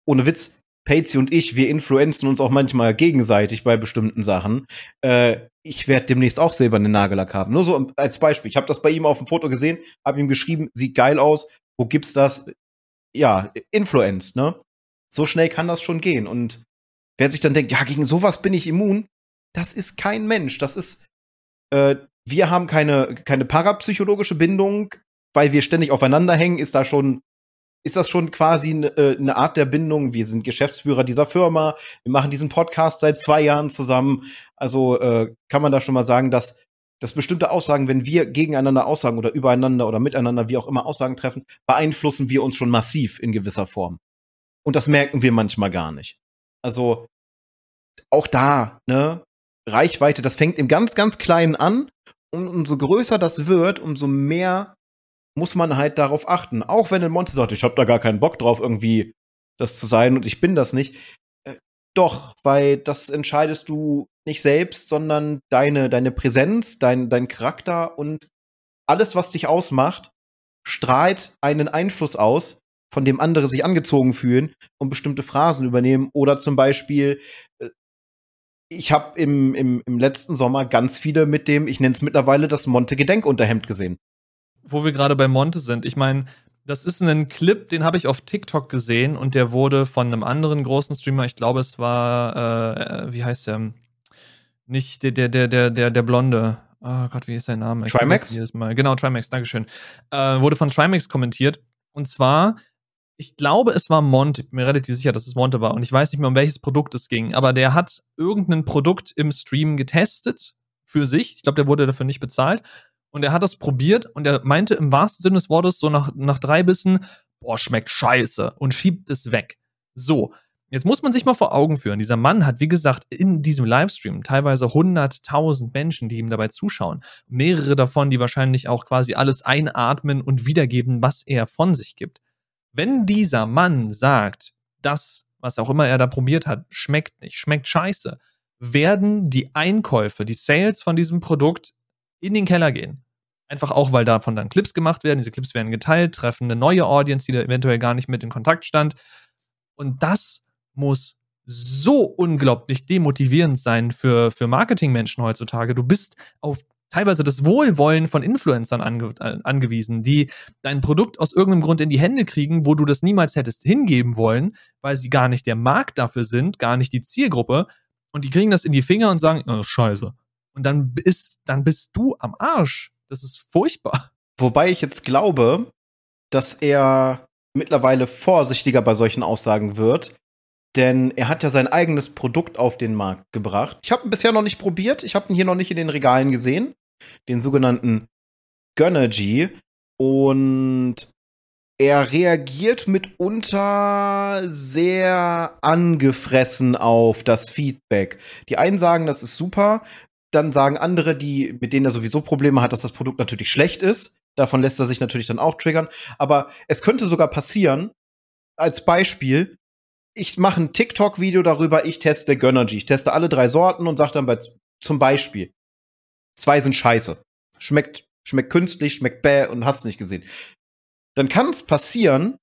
Speaker 1: ohne Witz, Patsy und ich, wir influenzen uns auch manchmal gegenseitig bei bestimmten Sachen. Äh, ich werde demnächst auch silbernen Nagellack haben. Nur so als Beispiel. Ich habe das bei ihm auf dem Foto gesehen, habe ihm geschrieben, sieht geil aus. Wo gibt's das? Ja, Influence, ne? So schnell kann das schon gehen. Und wer sich dann denkt, ja, gegen sowas bin ich immun, das ist kein Mensch. Das ist, äh, wir haben keine, keine parapsychologische Bindung, weil wir ständig aufeinander hängen, ist da schon, ist das schon quasi eine äh, ne Art der Bindung. Wir sind Geschäftsführer dieser Firma, wir machen diesen Podcast seit zwei Jahren zusammen. Also äh, kann man da schon mal sagen, dass, dass bestimmte Aussagen, wenn wir gegeneinander Aussagen oder übereinander oder miteinander, wie auch immer Aussagen treffen, beeinflussen wir uns schon massiv in gewisser Form. Und das merken wir manchmal gar nicht. Also auch da, ne, Reichweite, das fängt im ganz, ganz Kleinen an. Und umso größer das wird, umso mehr muss man halt darauf achten. Auch wenn ein Monte sagt, ich habe da gar keinen Bock drauf, irgendwie das zu sein und ich bin das nicht. Äh, doch, weil das entscheidest du nicht selbst, sondern deine, deine Präsenz, dein, dein Charakter und alles, was dich ausmacht, strahlt einen Einfluss aus, von dem andere sich angezogen fühlen und bestimmte Phrasen übernehmen. Oder zum Beispiel äh, ich habe im, im, im letzten Sommer ganz viele mit dem, ich nenne es mittlerweile das Monte-Gedenkunterhemd gesehen.
Speaker 2: Wo wir gerade bei Monte sind, ich meine, das ist ein Clip, den habe ich auf TikTok gesehen und der wurde von einem anderen großen Streamer, ich glaube, es war, äh, wie heißt der? Nicht der, der, der, der, der, der Blonde. Oh Gott, wie ist sein Name?
Speaker 1: Trimax?
Speaker 2: Genau, Trimax, Dankeschön. Äh, wurde von Trimax kommentiert. Und zwar ich glaube, es war Monte, ich bin mir relativ sicher, dass es Monte war und ich weiß nicht mehr, um welches Produkt es ging, aber der hat irgendein Produkt im Stream getestet für sich. Ich glaube, der wurde dafür nicht bezahlt und er hat das probiert und er meinte im wahrsten Sinne des Wortes so nach, nach drei Bissen, boah, schmeckt scheiße und schiebt es weg. So, Jetzt muss man sich mal vor Augen führen. Dieser Mann hat, wie gesagt, in diesem Livestream teilweise 100.000 Menschen, die ihm dabei zuschauen. Mehrere davon, die wahrscheinlich auch quasi alles einatmen und wiedergeben, was er von sich gibt. Wenn dieser Mann sagt, das, was auch immer er da probiert hat, schmeckt nicht, schmeckt scheiße, werden die Einkäufe, die Sales von diesem Produkt in den Keller gehen. Einfach auch, weil davon dann Clips gemacht werden. Diese Clips werden geteilt, treffen eine neue Audience, die da eventuell gar nicht mit in Kontakt stand. Und das muss so unglaublich demotivierend sein für, für Marketingmenschen heutzutage. Du bist auf teilweise das Wohlwollen von Influencern ange angewiesen, die dein Produkt aus irgendeinem Grund in die Hände kriegen, wo du das niemals hättest hingeben wollen, weil sie gar nicht der Markt dafür sind, gar nicht die Zielgruppe. Und die kriegen das in die Finger und sagen, oh, scheiße. Und dann bist, dann bist du am Arsch. Das ist furchtbar.
Speaker 1: Wobei ich jetzt glaube, dass er mittlerweile vorsichtiger bei solchen Aussagen wird, denn er hat ja sein eigenes Produkt auf den Markt gebracht. Ich habe ihn bisher noch nicht probiert, ich habe ihn hier noch nicht in den Regalen gesehen, den sogenannten Gönnergy und er reagiert mitunter sehr angefressen auf das Feedback. Die einen sagen, das ist super, dann sagen andere, die, mit denen er sowieso Probleme hat, dass das Produkt natürlich schlecht ist. Davon lässt er sich natürlich dann auch triggern. Aber es könnte sogar passieren, als Beispiel, ich mache ein TikTok-Video darüber, ich teste Gönnergy. Ich teste alle drei Sorten und sage dann bei, zum Beispiel, zwei sind scheiße. Schmeckt, schmeckt künstlich, schmeckt bäh und hast nicht gesehen. Dann kann es passieren,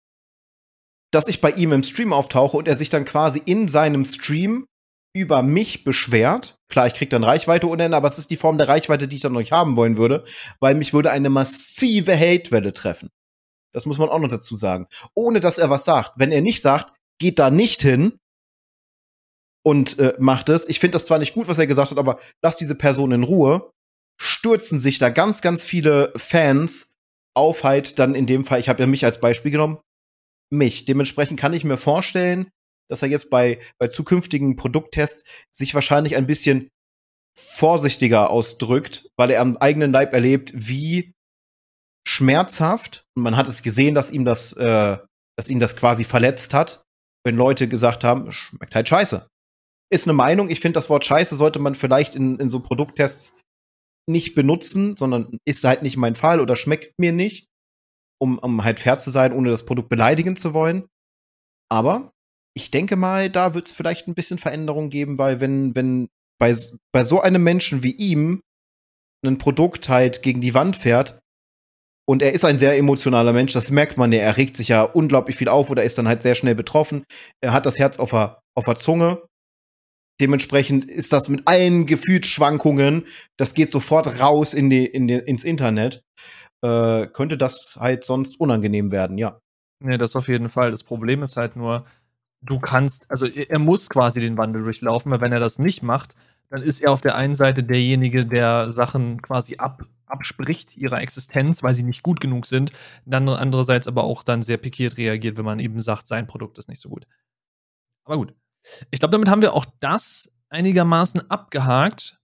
Speaker 1: dass ich bei ihm im Stream auftauche und er sich dann quasi in seinem Stream über mich beschwert. Klar, ich krieg dann Reichweite ohne Ende, aber es ist die Form der Reichweite, die ich dann noch nicht haben wollen würde, weil mich würde eine massive Hatewelle treffen. Das muss man auch noch dazu sagen. Ohne dass er was sagt. Wenn er nicht sagt, geht da nicht hin und äh, macht es. Ich finde das zwar nicht gut, was er gesagt hat, aber lass diese Person in Ruhe. Stürzen sich da ganz, ganz viele Fans auf halt dann in dem Fall, ich habe ja mich als Beispiel genommen, mich. Dementsprechend kann ich mir vorstellen, dass er jetzt bei, bei zukünftigen Produkttests sich wahrscheinlich ein bisschen vorsichtiger ausdrückt, weil er am eigenen Leib erlebt, wie schmerzhaft, und man hat es gesehen, dass ihm das, äh, dass ihn das quasi verletzt hat, wenn Leute gesagt haben, schmeckt halt scheiße. Ist eine Meinung. Ich finde, das Wort scheiße sollte man vielleicht in, in so Produkttests nicht benutzen, sondern ist halt nicht mein Fall oder schmeckt mir nicht, um, um halt fair zu sein, ohne das Produkt beleidigen zu wollen. Aber ich denke mal, da wird es vielleicht ein bisschen Veränderung geben, weil wenn, wenn bei, bei so einem Menschen wie ihm ein Produkt halt gegen die Wand fährt, und er ist ein sehr emotionaler Mensch, das merkt man ja. Er regt sich ja unglaublich viel auf oder ist dann halt sehr schnell betroffen. Er hat das Herz auf der, auf der Zunge. Dementsprechend ist das mit allen Gefühlsschwankungen, das geht sofort raus in die, in die, ins Internet. Äh, könnte das halt sonst unangenehm werden, ja.
Speaker 2: Nee, das auf jeden Fall. Das Problem ist halt nur, du kannst, also er muss quasi den Wandel durchlaufen, weil wenn er das nicht macht, dann ist er auf der einen Seite derjenige, der Sachen quasi ab, abspricht ihrer Existenz, weil sie nicht gut genug sind, dann andererseits aber auch dann sehr pikiert reagiert, wenn man eben sagt, sein Produkt ist nicht so gut. Aber gut. Ich glaube, damit haben wir auch das einigermaßen abgehakt.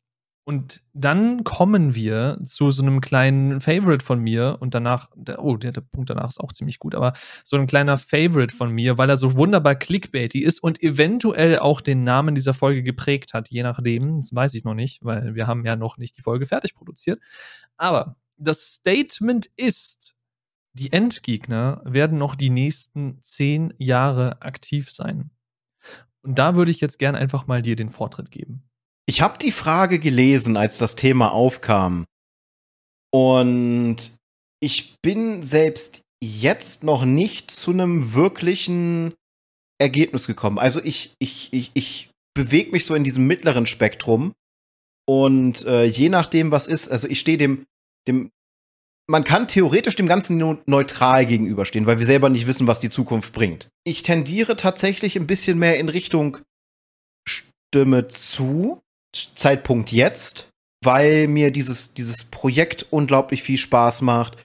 Speaker 2: Und dann kommen wir zu so einem kleinen Favorite von mir und danach, der, oh, der, der, Punkt danach ist auch ziemlich gut, aber so ein kleiner Favorite von mir, weil er so wunderbar clickbaity ist und eventuell auch den Namen dieser Folge geprägt hat, je nachdem. Das weiß ich noch nicht, weil wir haben ja noch nicht die Folge fertig produziert. Aber das Statement ist, die Endgegner werden noch die nächsten zehn Jahre aktiv sein. Und da würde ich jetzt gern einfach mal dir den Vortritt geben.
Speaker 1: Ich habe die Frage gelesen, als das Thema aufkam. Und ich bin selbst jetzt noch nicht zu einem wirklichen Ergebnis gekommen. Also ich, ich, ich, ich bewege mich so in diesem mittleren Spektrum. Und äh, je nachdem, was ist, also ich stehe dem, dem, man kann theoretisch dem Ganzen neutral gegenüberstehen, weil wir selber nicht wissen, was die Zukunft bringt. Ich tendiere tatsächlich ein bisschen mehr in Richtung Stimme zu, Zeitpunkt jetzt, weil mir dieses, dieses Projekt unglaublich viel Spaß macht,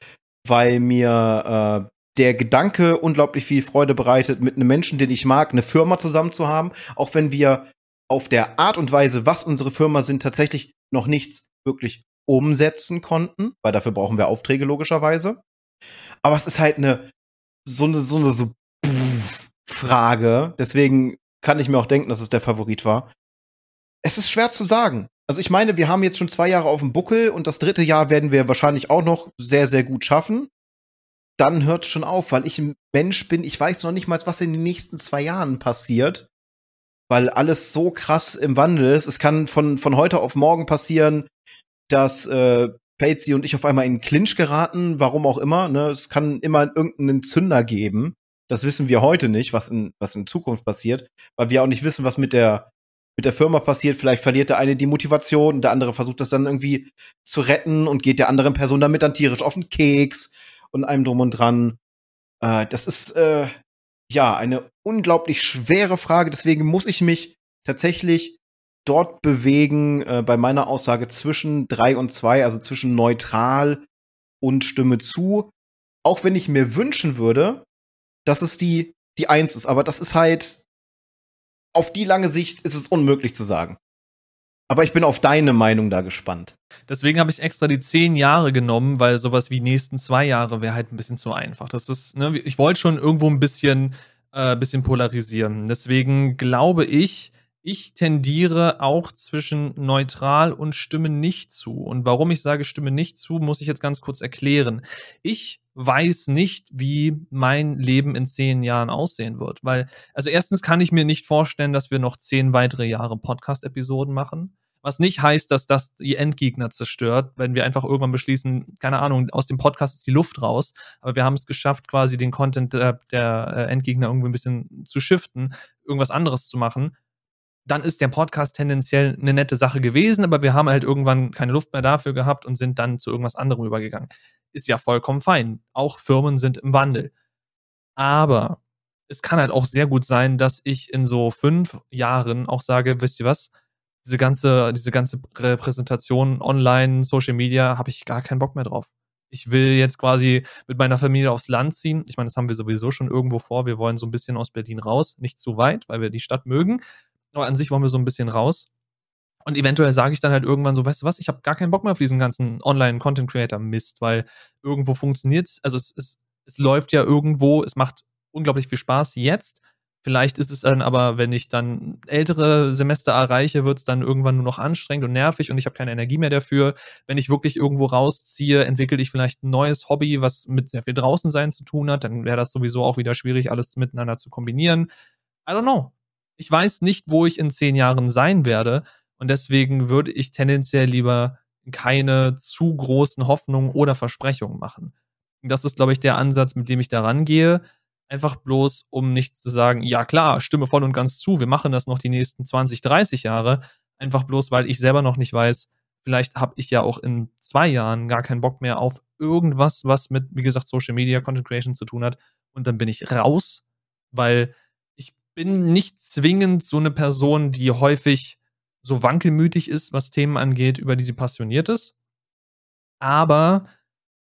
Speaker 1: weil mir äh, der Gedanke unglaublich viel Freude bereitet, mit einem Menschen, den ich mag, eine Firma zusammen zu haben, auch wenn wir auf der Art und Weise, was unsere Firma sind, tatsächlich noch nichts wirklich umsetzen konnten, weil dafür brauchen wir Aufträge logischerweise. Aber es ist halt eine so eine so eine so Frage, deswegen kann ich mir auch denken, dass es der Favorit war. Es ist schwer zu sagen. Also ich meine, wir haben jetzt schon zwei Jahre auf dem Buckel und das dritte Jahr werden wir wahrscheinlich auch noch sehr, sehr gut schaffen. Dann hört schon auf, weil ich ein Mensch bin, ich weiß noch nicht mal, was in den nächsten zwei Jahren passiert, weil alles so krass im Wandel ist. Es kann von, von heute auf morgen passieren, dass äh, Patsy und ich auf einmal in Clinch geraten, warum auch immer. Ne? Es kann immer irgendeinen Zünder geben, Das wissen wir heute nicht, was in, was in Zukunft passiert, weil wir auch nicht wissen, was mit der, mit der Firma passiert. Vielleicht verliert der eine die Motivation, der andere versucht das dann irgendwie zu retten und geht der anderen Person damit dann tierisch auf den Keks und einem drum und dran. Äh, das ist äh, ja eine unglaublich schwere Frage. Deswegen muss ich mich tatsächlich dort bewegen äh, bei meiner Aussage zwischen drei und zwei, also zwischen neutral und Stimme zu. Auch wenn ich mir wünschen würde, dass es die, die Eins ist. Aber das ist halt, auf die lange Sicht ist es unmöglich zu sagen. Aber ich bin auf deine Meinung da gespannt.
Speaker 2: Deswegen habe ich extra die zehn Jahre genommen, weil sowas wie nächsten zwei Jahre wäre halt ein bisschen zu einfach. Das ist, ne, ich wollte schon irgendwo ein bisschen, äh, bisschen polarisieren. Deswegen glaube ich, ich tendiere auch zwischen neutral und Stimme nicht zu. Und warum ich sage Stimme nicht zu, muss ich jetzt ganz kurz erklären. Ich weiß nicht, wie mein Leben in zehn Jahren aussehen wird. Weil, also erstens kann ich mir nicht vorstellen, dass wir noch zehn weitere Jahre Podcast-Episoden machen. Was nicht heißt, dass das die Endgegner zerstört, wenn wir einfach irgendwann beschließen, keine Ahnung, aus dem Podcast ist die Luft raus. Aber wir haben es geschafft, quasi den Content der, der äh, Endgegner irgendwie ein bisschen zu shiften, irgendwas anderes zu machen dann ist der Podcast tendenziell eine nette Sache gewesen, aber wir haben halt irgendwann keine Luft mehr dafür gehabt und sind dann zu irgendwas anderem übergegangen. Ist ja vollkommen fein. Auch Firmen sind im Wandel. Aber es kann halt auch sehr gut sein, dass ich in so fünf Jahren auch sage, wisst ihr was, diese ganze, diese ganze Repräsentation online, Social Media, habe ich gar keinen Bock mehr drauf. Ich will jetzt quasi mit meiner Familie aufs Land ziehen. Ich meine, das haben wir sowieso schon irgendwo vor. Wir wollen so ein bisschen aus Berlin raus. Nicht zu weit, weil wir die Stadt mögen. Aber an sich wollen wir so ein bisschen raus. Und eventuell sage ich dann halt irgendwann so, weißt du was, ich habe gar keinen Bock mehr auf diesen ganzen Online-Content-Creator-Mist, weil irgendwo funktioniert es, also es, es, es läuft ja irgendwo, es macht unglaublich viel Spaß jetzt. Vielleicht ist es dann aber, wenn ich dann ältere Semester erreiche, wird es dann irgendwann nur noch anstrengend und nervig und ich habe keine Energie mehr dafür. Wenn ich wirklich irgendwo rausziehe, entwickle ich vielleicht ein neues Hobby, was mit sehr viel draußen sein zu tun hat. Dann wäre das sowieso auch wieder schwierig, alles miteinander zu kombinieren. I don't know ich weiß nicht, wo ich in zehn Jahren sein werde. Und deswegen würde ich tendenziell lieber keine zu großen Hoffnungen oder Versprechungen machen. Das ist, glaube ich, der Ansatz, mit dem ich da rangehe. Einfach bloß, um nicht zu sagen, ja klar, stimme voll und ganz zu, wir machen das noch die nächsten 20, 30 Jahre. Einfach bloß, weil ich selber noch nicht weiß, vielleicht habe ich ja auch in zwei Jahren gar keinen Bock mehr auf irgendwas, was mit, wie gesagt, Social Media, Content Creation zu tun hat. Und dann bin ich raus, weil bin nicht zwingend so eine Person, die häufig so wankelmütig ist, was Themen angeht, über die sie passioniert ist. Aber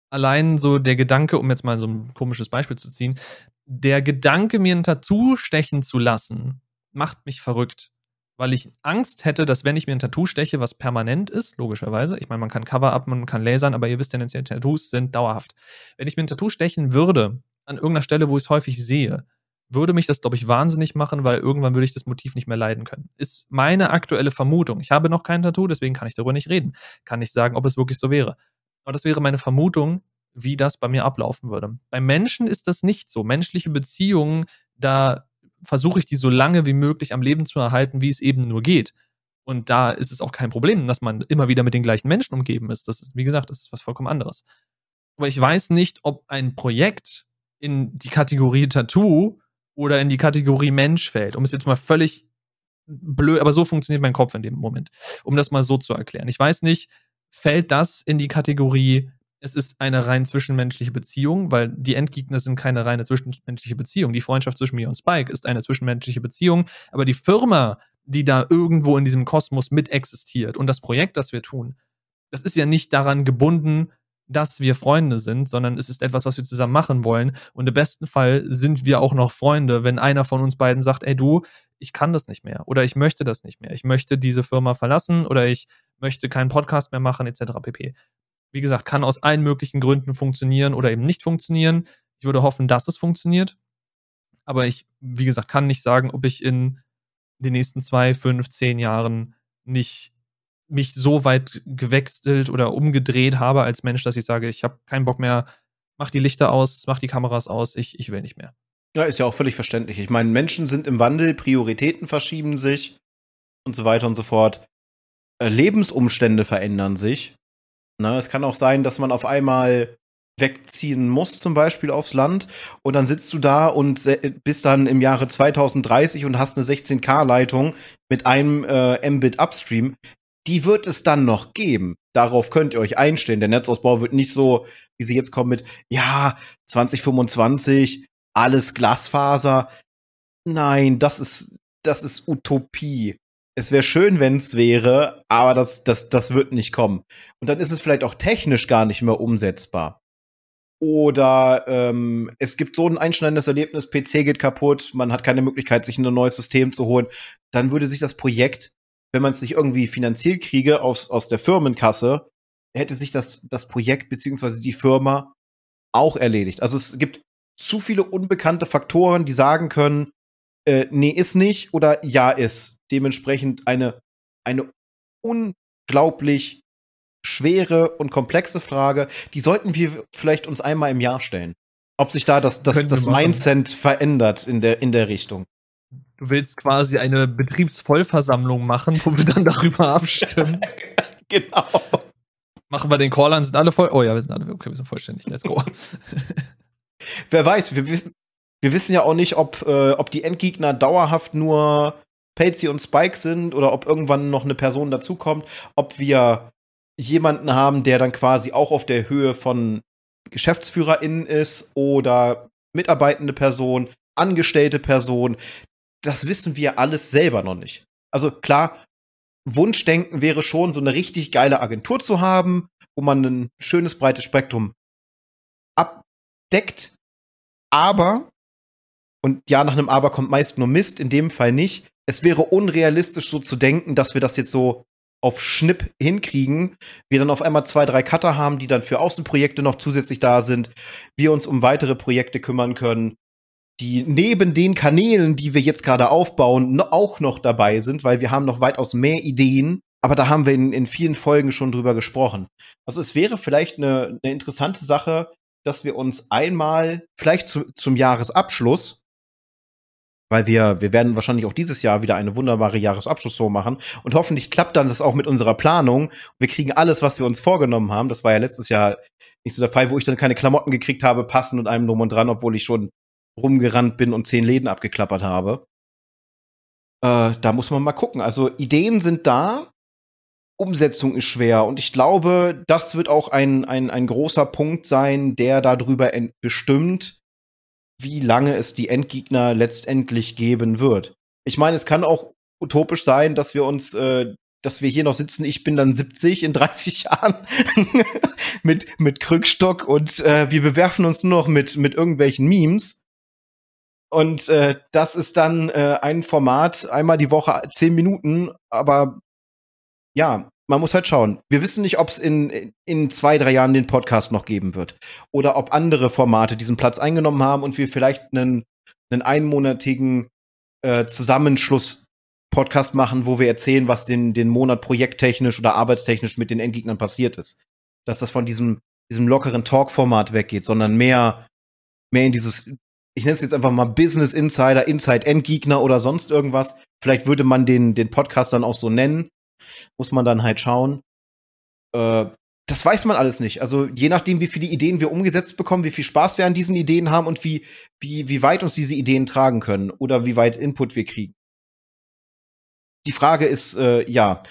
Speaker 2: allein so der Gedanke, um jetzt mal so ein komisches Beispiel zu ziehen, der Gedanke, mir ein Tattoo stechen zu lassen, macht mich verrückt. Weil ich Angst hätte, dass wenn ich mir ein Tattoo steche, was permanent ist, logischerweise, ich meine, man kann Cover-up, man kann lasern, aber ihr wisst tendenziell, Tattoos sind dauerhaft. Wenn ich mir ein Tattoo stechen würde, an irgendeiner Stelle, wo ich es häufig sehe, würde mich das, glaube ich, wahnsinnig machen, weil irgendwann würde ich das Motiv nicht mehr leiden können. Ist meine aktuelle Vermutung. Ich habe noch kein Tattoo, deswegen kann ich darüber nicht reden. Kann nicht sagen, ob es wirklich so wäre. Aber das wäre meine Vermutung, wie das bei mir ablaufen würde. Bei Menschen ist das nicht so. Menschliche Beziehungen, da versuche ich die so lange wie möglich am Leben zu erhalten, wie es eben nur geht. Und da ist es auch kein Problem, dass man immer wieder mit den gleichen Menschen umgeben ist. Das ist, wie gesagt, das ist was vollkommen anderes. Aber ich weiß nicht, ob ein Projekt in die Kategorie Tattoo oder in die Kategorie Mensch fällt, um es jetzt mal völlig blöd, aber so funktioniert mein Kopf in dem Moment, um das mal so zu erklären. Ich weiß nicht, fällt das in die Kategorie, es ist eine rein zwischenmenschliche Beziehung, weil die Endgegner sind keine reine zwischenmenschliche Beziehung. Die Freundschaft zwischen mir und Spike ist eine zwischenmenschliche Beziehung, aber die Firma, die da irgendwo in diesem Kosmos mit existiert und das Projekt, das wir tun, das ist ja nicht daran gebunden, dass wir Freunde sind, sondern es ist etwas, was wir zusammen machen wollen. Und im besten Fall sind wir auch noch Freunde, wenn einer von uns beiden sagt, ey du, ich kann das nicht mehr oder ich möchte das nicht mehr. Ich möchte diese Firma verlassen oder ich möchte keinen Podcast mehr machen, etc. pp. Wie gesagt, kann aus allen möglichen Gründen funktionieren oder eben nicht funktionieren. Ich würde hoffen, dass es funktioniert. Aber ich, wie gesagt, kann nicht sagen, ob ich in den nächsten zwei, fünf, zehn Jahren nicht mich so weit gewechselt oder umgedreht habe als Mensch, dass ich sage, ich habe keinen Bock mehr, mach die Lichter aus, mach die Kameras aus, ich, ich will nicht mehr.
Speaker 1: Ja, ist ja auch völlig verständlich. Ich meine, Menschen sind im Wandel, Prioritäten verschieben sich und so weiter und so fort. Äh, Lebensumstände verändern sich. Na, es kann auch sein, dass man auf einmal wegziehen musst, zum Beispiel aufs Land, und dann sitzt du da und bist dann im Jahre 2030 und hast eine 16K-Leitung mit einem äh, Mbit Upstream, die wird es dann noch geben. Darauf könnt ihr euch einstellen. Der Netzausbau wird nicht so, wie sie jetzt kommen mit, ja, 2025, alles Glasfaser. Nein, das ist, das ist Utopie. Es wäre schön, wenn es wäre, aber das, das, das wird nicht kommen. Und dann ist es vielleicht auch technisch gar nicht mehr umsetzbar. Oder ähm, es gibt so ein einschneidendes Erlebnis, PC geht kaputt, man hat keine Möglichkeit, sich ein neues System zu holen. Dann würde sich das Projekt, wenn man es nicht irgendwie finanziell kriege aus, aus der Firmenkasse, hätte sich das, das Projekt beziehungsweise die Firma auch erledigt. Also es gibt zu viele unbekannte Faktoren, die sagen können, äh, nee, ist nicht oder ja ist. Dementsprechend eine, eine unglaublich schwere und komplexe Frage, die sollten wir vielleicht uns einmal im Jahr stellen. Ob sich da das, das, das Mindset verändert in der, in der Richtung.
Speaker 2: Du willst quasi eine Betriebsvollversammlung machen, wo wir dann darüber abstimmen. (laughs)
Speaker 1: genau.
Speaker 2: Machen wir den Call an, sind alle voll. Oh ja, wir sind alle, okay, wir sind vollständig. Let's go. (laughs)
Speaker 1: Wer weiß, wir wissen, wir wissen ja auch nicht, ob, äh, ob die Endgegner dauerhaft nur Patsy und Spike sind oder ob irgendwann noch eine Person dazukommt, ob wir jemanden haben, der dann quasi auch auf der Höhe von GeschäftsführerInnen ist oder mitarbeitende Person, angestellte Person. Das wissen wir alles selber noch nicht. Also klar, Wunschdenken wäre schon, so eine richtig geile Agentur zu haben, wo man ein schönes breites Spektrum abdeckt. Aber, und ja, nach einem Aber kommt meist nur Mist, in dem Fall nicht. Es wäre unrealistisch, so zu denken, dass wir das jetzt so auf Schnipp hinkriegen, wir dann auf einmal zwei, drei Cutter haben, die dann für Außenprojekte noch zusätzlich da sind, wir uns um weitere Projekte kümmern können, die neben den Kanälen, die wir jetzt gerade aufbauen, auch noch dabei sind, weil wir haben noch weitaus mehr Ideen, aber da haben wir in, in vielen Folgen schon drüber gesprochen. Also es wäre vielleicht eine, eine interessante Sache, dass wir uns einmal, vielleicht zu, zum Jahresabschluss, weil wir, wir werden wahrscheinlich auch dieses Jahr wieder eine wunderbare Jahresabschlussshow machen und hoffentlich klappt dann das auch mit unserer Planung. Wir kriegen alles, was wir uns vorgenommen haben. Das war ja letztes Jahr nicht so der Fall, wo ich dann keine Klamotten gekriegt habe, passend und einem drum und dran, obwohl ich schon rumgerannt bin und zehn Läden abgeklappert habe. Äh, da muss man mal gucken. Also Ideen sind da, Umsetzung ist schwer und ich glaube, das wird auch ein, ein, ein großer Punkt sein, der darüber bestimmt, wie lange es die Endgegner letztendlich geben wird. Ich meine, es kann auch utopisch sein, dass wir uns, äh, dass wir hier noch sitzen, ich bin dann 70 in 30 (laughs) Jahren mit, mit Krückstock und äh, wir bewerfen uns nur noch mit, mit irgendwelchen Memes. Und äh, das ist dann äh, ein Format, einmal die Woche zehn Minuten, aber ja, man muss halt schauen. Wir wissen nicht, ob es in, in zwei, drei Jahren den Podcast noch geben wird. Oder ob andere Formate diesen Platz eingenommen haben und wir vielleicht einen, einen einmonatigen äh, Zusammenschluss-Podcast machen, wo wir erzählen, was den, den Monat projekttechnisch oder arbeitstechnisch mit den Endgegnern passiert ist. Dass das von diesem, diesem lockeren Talk-Format weggeht, sondern mehr, mehr in dieses, ich nenne es jetzt einfach mal Business Insider, Inside Endgegner oder sonst irgendwas. Vielleicht würde man den, den Podcast dann auch so nennen muss man dann halt schauen. Äh, das weiß man alles nicht. Also je nachdem, wie viele Ideen wir umgesetzt bekommen, wie viel Spaß wir an diesen Ideen haben und wie, wie, wie weit uns diese Ideen tragen können oder wie weit Input wir kriegen. Die Frage ist, äh, ja,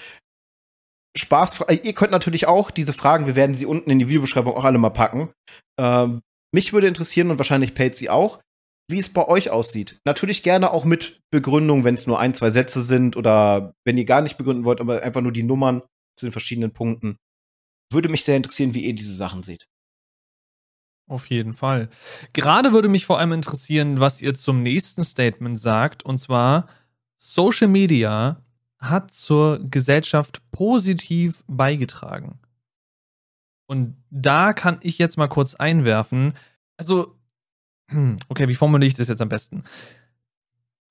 Speaker 1: Spaß. Ihr könnt natürlich auch diese Fragen, wir werden sie unten in die Videobeschreibung auch alle mal packen. Äh, mich würde interessieren und wahrscheinlich sie auch wie es bei euch aussieht. Natürlich gerne auch mit Begründung, wenn es nur ein, zwei Sätze sind oder wenn ihr gar nicht begründen wollt, aber einfach nur die Nummern zu den verschiedenen Punkten. Würde mich sehr interessieren, wie ihr diese Sachen seht.
Speaker 2: Auf jeden Fall. Gerade würde mich vor allem interessieren, was ihr zum nächsten Statement sagt. Und zwar, Social Media hat zur Gesellschaft positiv beigetragen. Und da kann ich jetzt mal kurz einwerfen. Also, hm, okay, wie formuliere ich das jetzt am besten?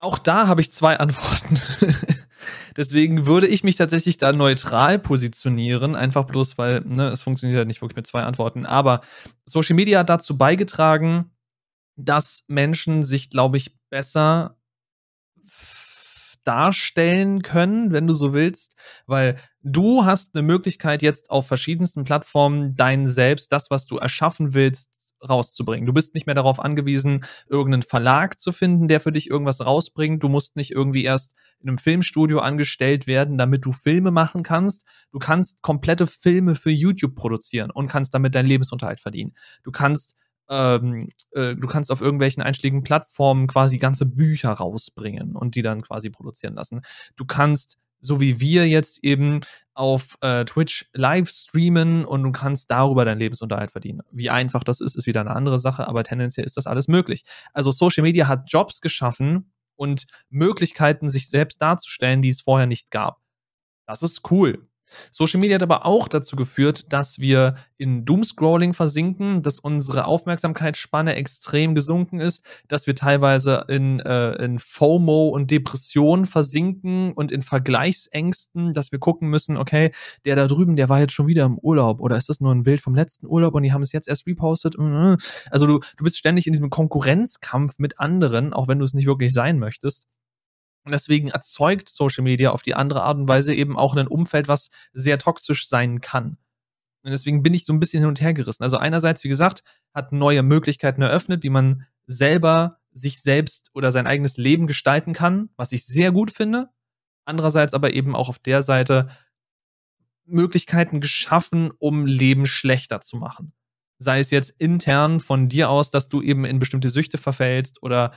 Speaker 2: Auch da habe ich zwei Antworten. (laughs) Deswegen würde ich mich tatsächlich da neutral positionieren, einfach bloß, weil ne, es funktioniert ja nicht wirklich mit zwei Antworten. Aber Social Media hat dazu beigetragen, dass Menschen sich, glaube ich, besser darstellen können, wenn du so willst, weil du hast eine Möglichkeit jetzt auf verschiedensten Plattformen dein Selbst, das, was du erschaffen willst, rauszubringen. Du bist nicht mehr darauf angewiesen, irgendeinen Verlag zu finden, der für dich irgendwas rausbringt. Du musst nicht irgendwie erst in einem Filmstudio angestellt werden, damit du Filme machen kannst. Du kannst komplette Filme für YouTube produzieren und kannst damit deinen Lebensunterhalt verdienen. Du kannst ähm, äh, du kannst auf irgendwelchen einschlägigen Plattformen quasi ganze Bücher rausbringen und die dann quasi produzieren lassen. Du kannst so wie wir jetzt eben auf äh, Twitch live streamen und du kannst darüber deinen Lebensunterhalt verdienen. Wie einfach das ist, ist wieder eine andere Sache, aber tendenziell ist das alles möglich. Also Social Media hat Jobs geschaffen und Möglichkeiten, sich selbst darzustellen, die es vorher nicht gab. Das ist cool. Social Media hat aber auch dazu geführt, dass wir in Doomscrolling versinken, dass unsere Aufmerksamkeitsspanne extrem gesunken ist, dass wir teilweise in, äh, in FOMO und Depression versinken und in Vergleichsängsten, dass wir gucken müssen, okay, der da drüben, der war jetzt schon wieder im Urlaub oder ist das nur ein Bild vom letzten Urlaub und die haben es jetzt erst repostet? Also du, du bist ständig in diesem Konkurrenzkampf mit anderen, auch wenn du es nicht wirklich sein möchtest. Und deswegen erzeugt Social Media auf die andere Art und Weise eben auch ein Umfeld, was sehr toxisch sein kann. Und deswegen bin ich so ein bisschen hin und her gerissen. Also einerseits, wie gesagt, hat neue Möglichkeiten eröffnet, wie man selber sich selbst oder sein eigenes Leben gestalten kann, was ich sehr gut finde. Andererseits aber eben auch auf der Seite Möglichkeiten geschaffen, um Leben schlechter zu machen. Sei es jetzt intern von dir aus, dass du eben in bestimmte Süchte verfällst oder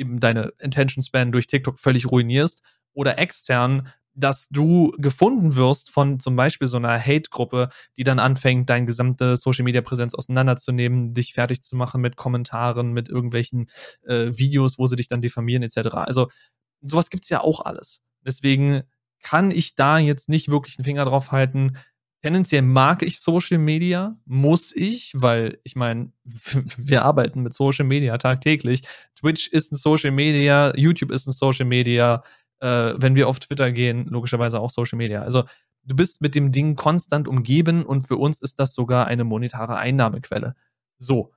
Speaker 2: eben deine Intention Span durch TikTok völlig ruinierst oder extern, dass du gefunden wirst von zum Beispiel so einer Hate-Gruppe, die dann anfängt, deine gesamte Social-Media-Präsenz auseinanderzunehmen, dich fertig zu machen mit Kommentaren, mit irgendwelchen äh, Videos, wo sie dich dann diffamieren etc. Also sowas gibt es ja auch alles. Deswegen kann ich da jetzt nicht wirklich einen Finger drauf halten, Tendenziell mag ich Social Media, muss ich, weil ich meine, (laughs) wir arbeiten mit Social Media tagtäglich. Twitch ist ein Social Media, YouTube ist ein Social Media, äh, wenn wir auf Twitter gehen, logischerweise auch Social Media. Also du bist mit dem Ding konstant umgeben und für uns ist das sogar eine monetare Einnahmequelle. So.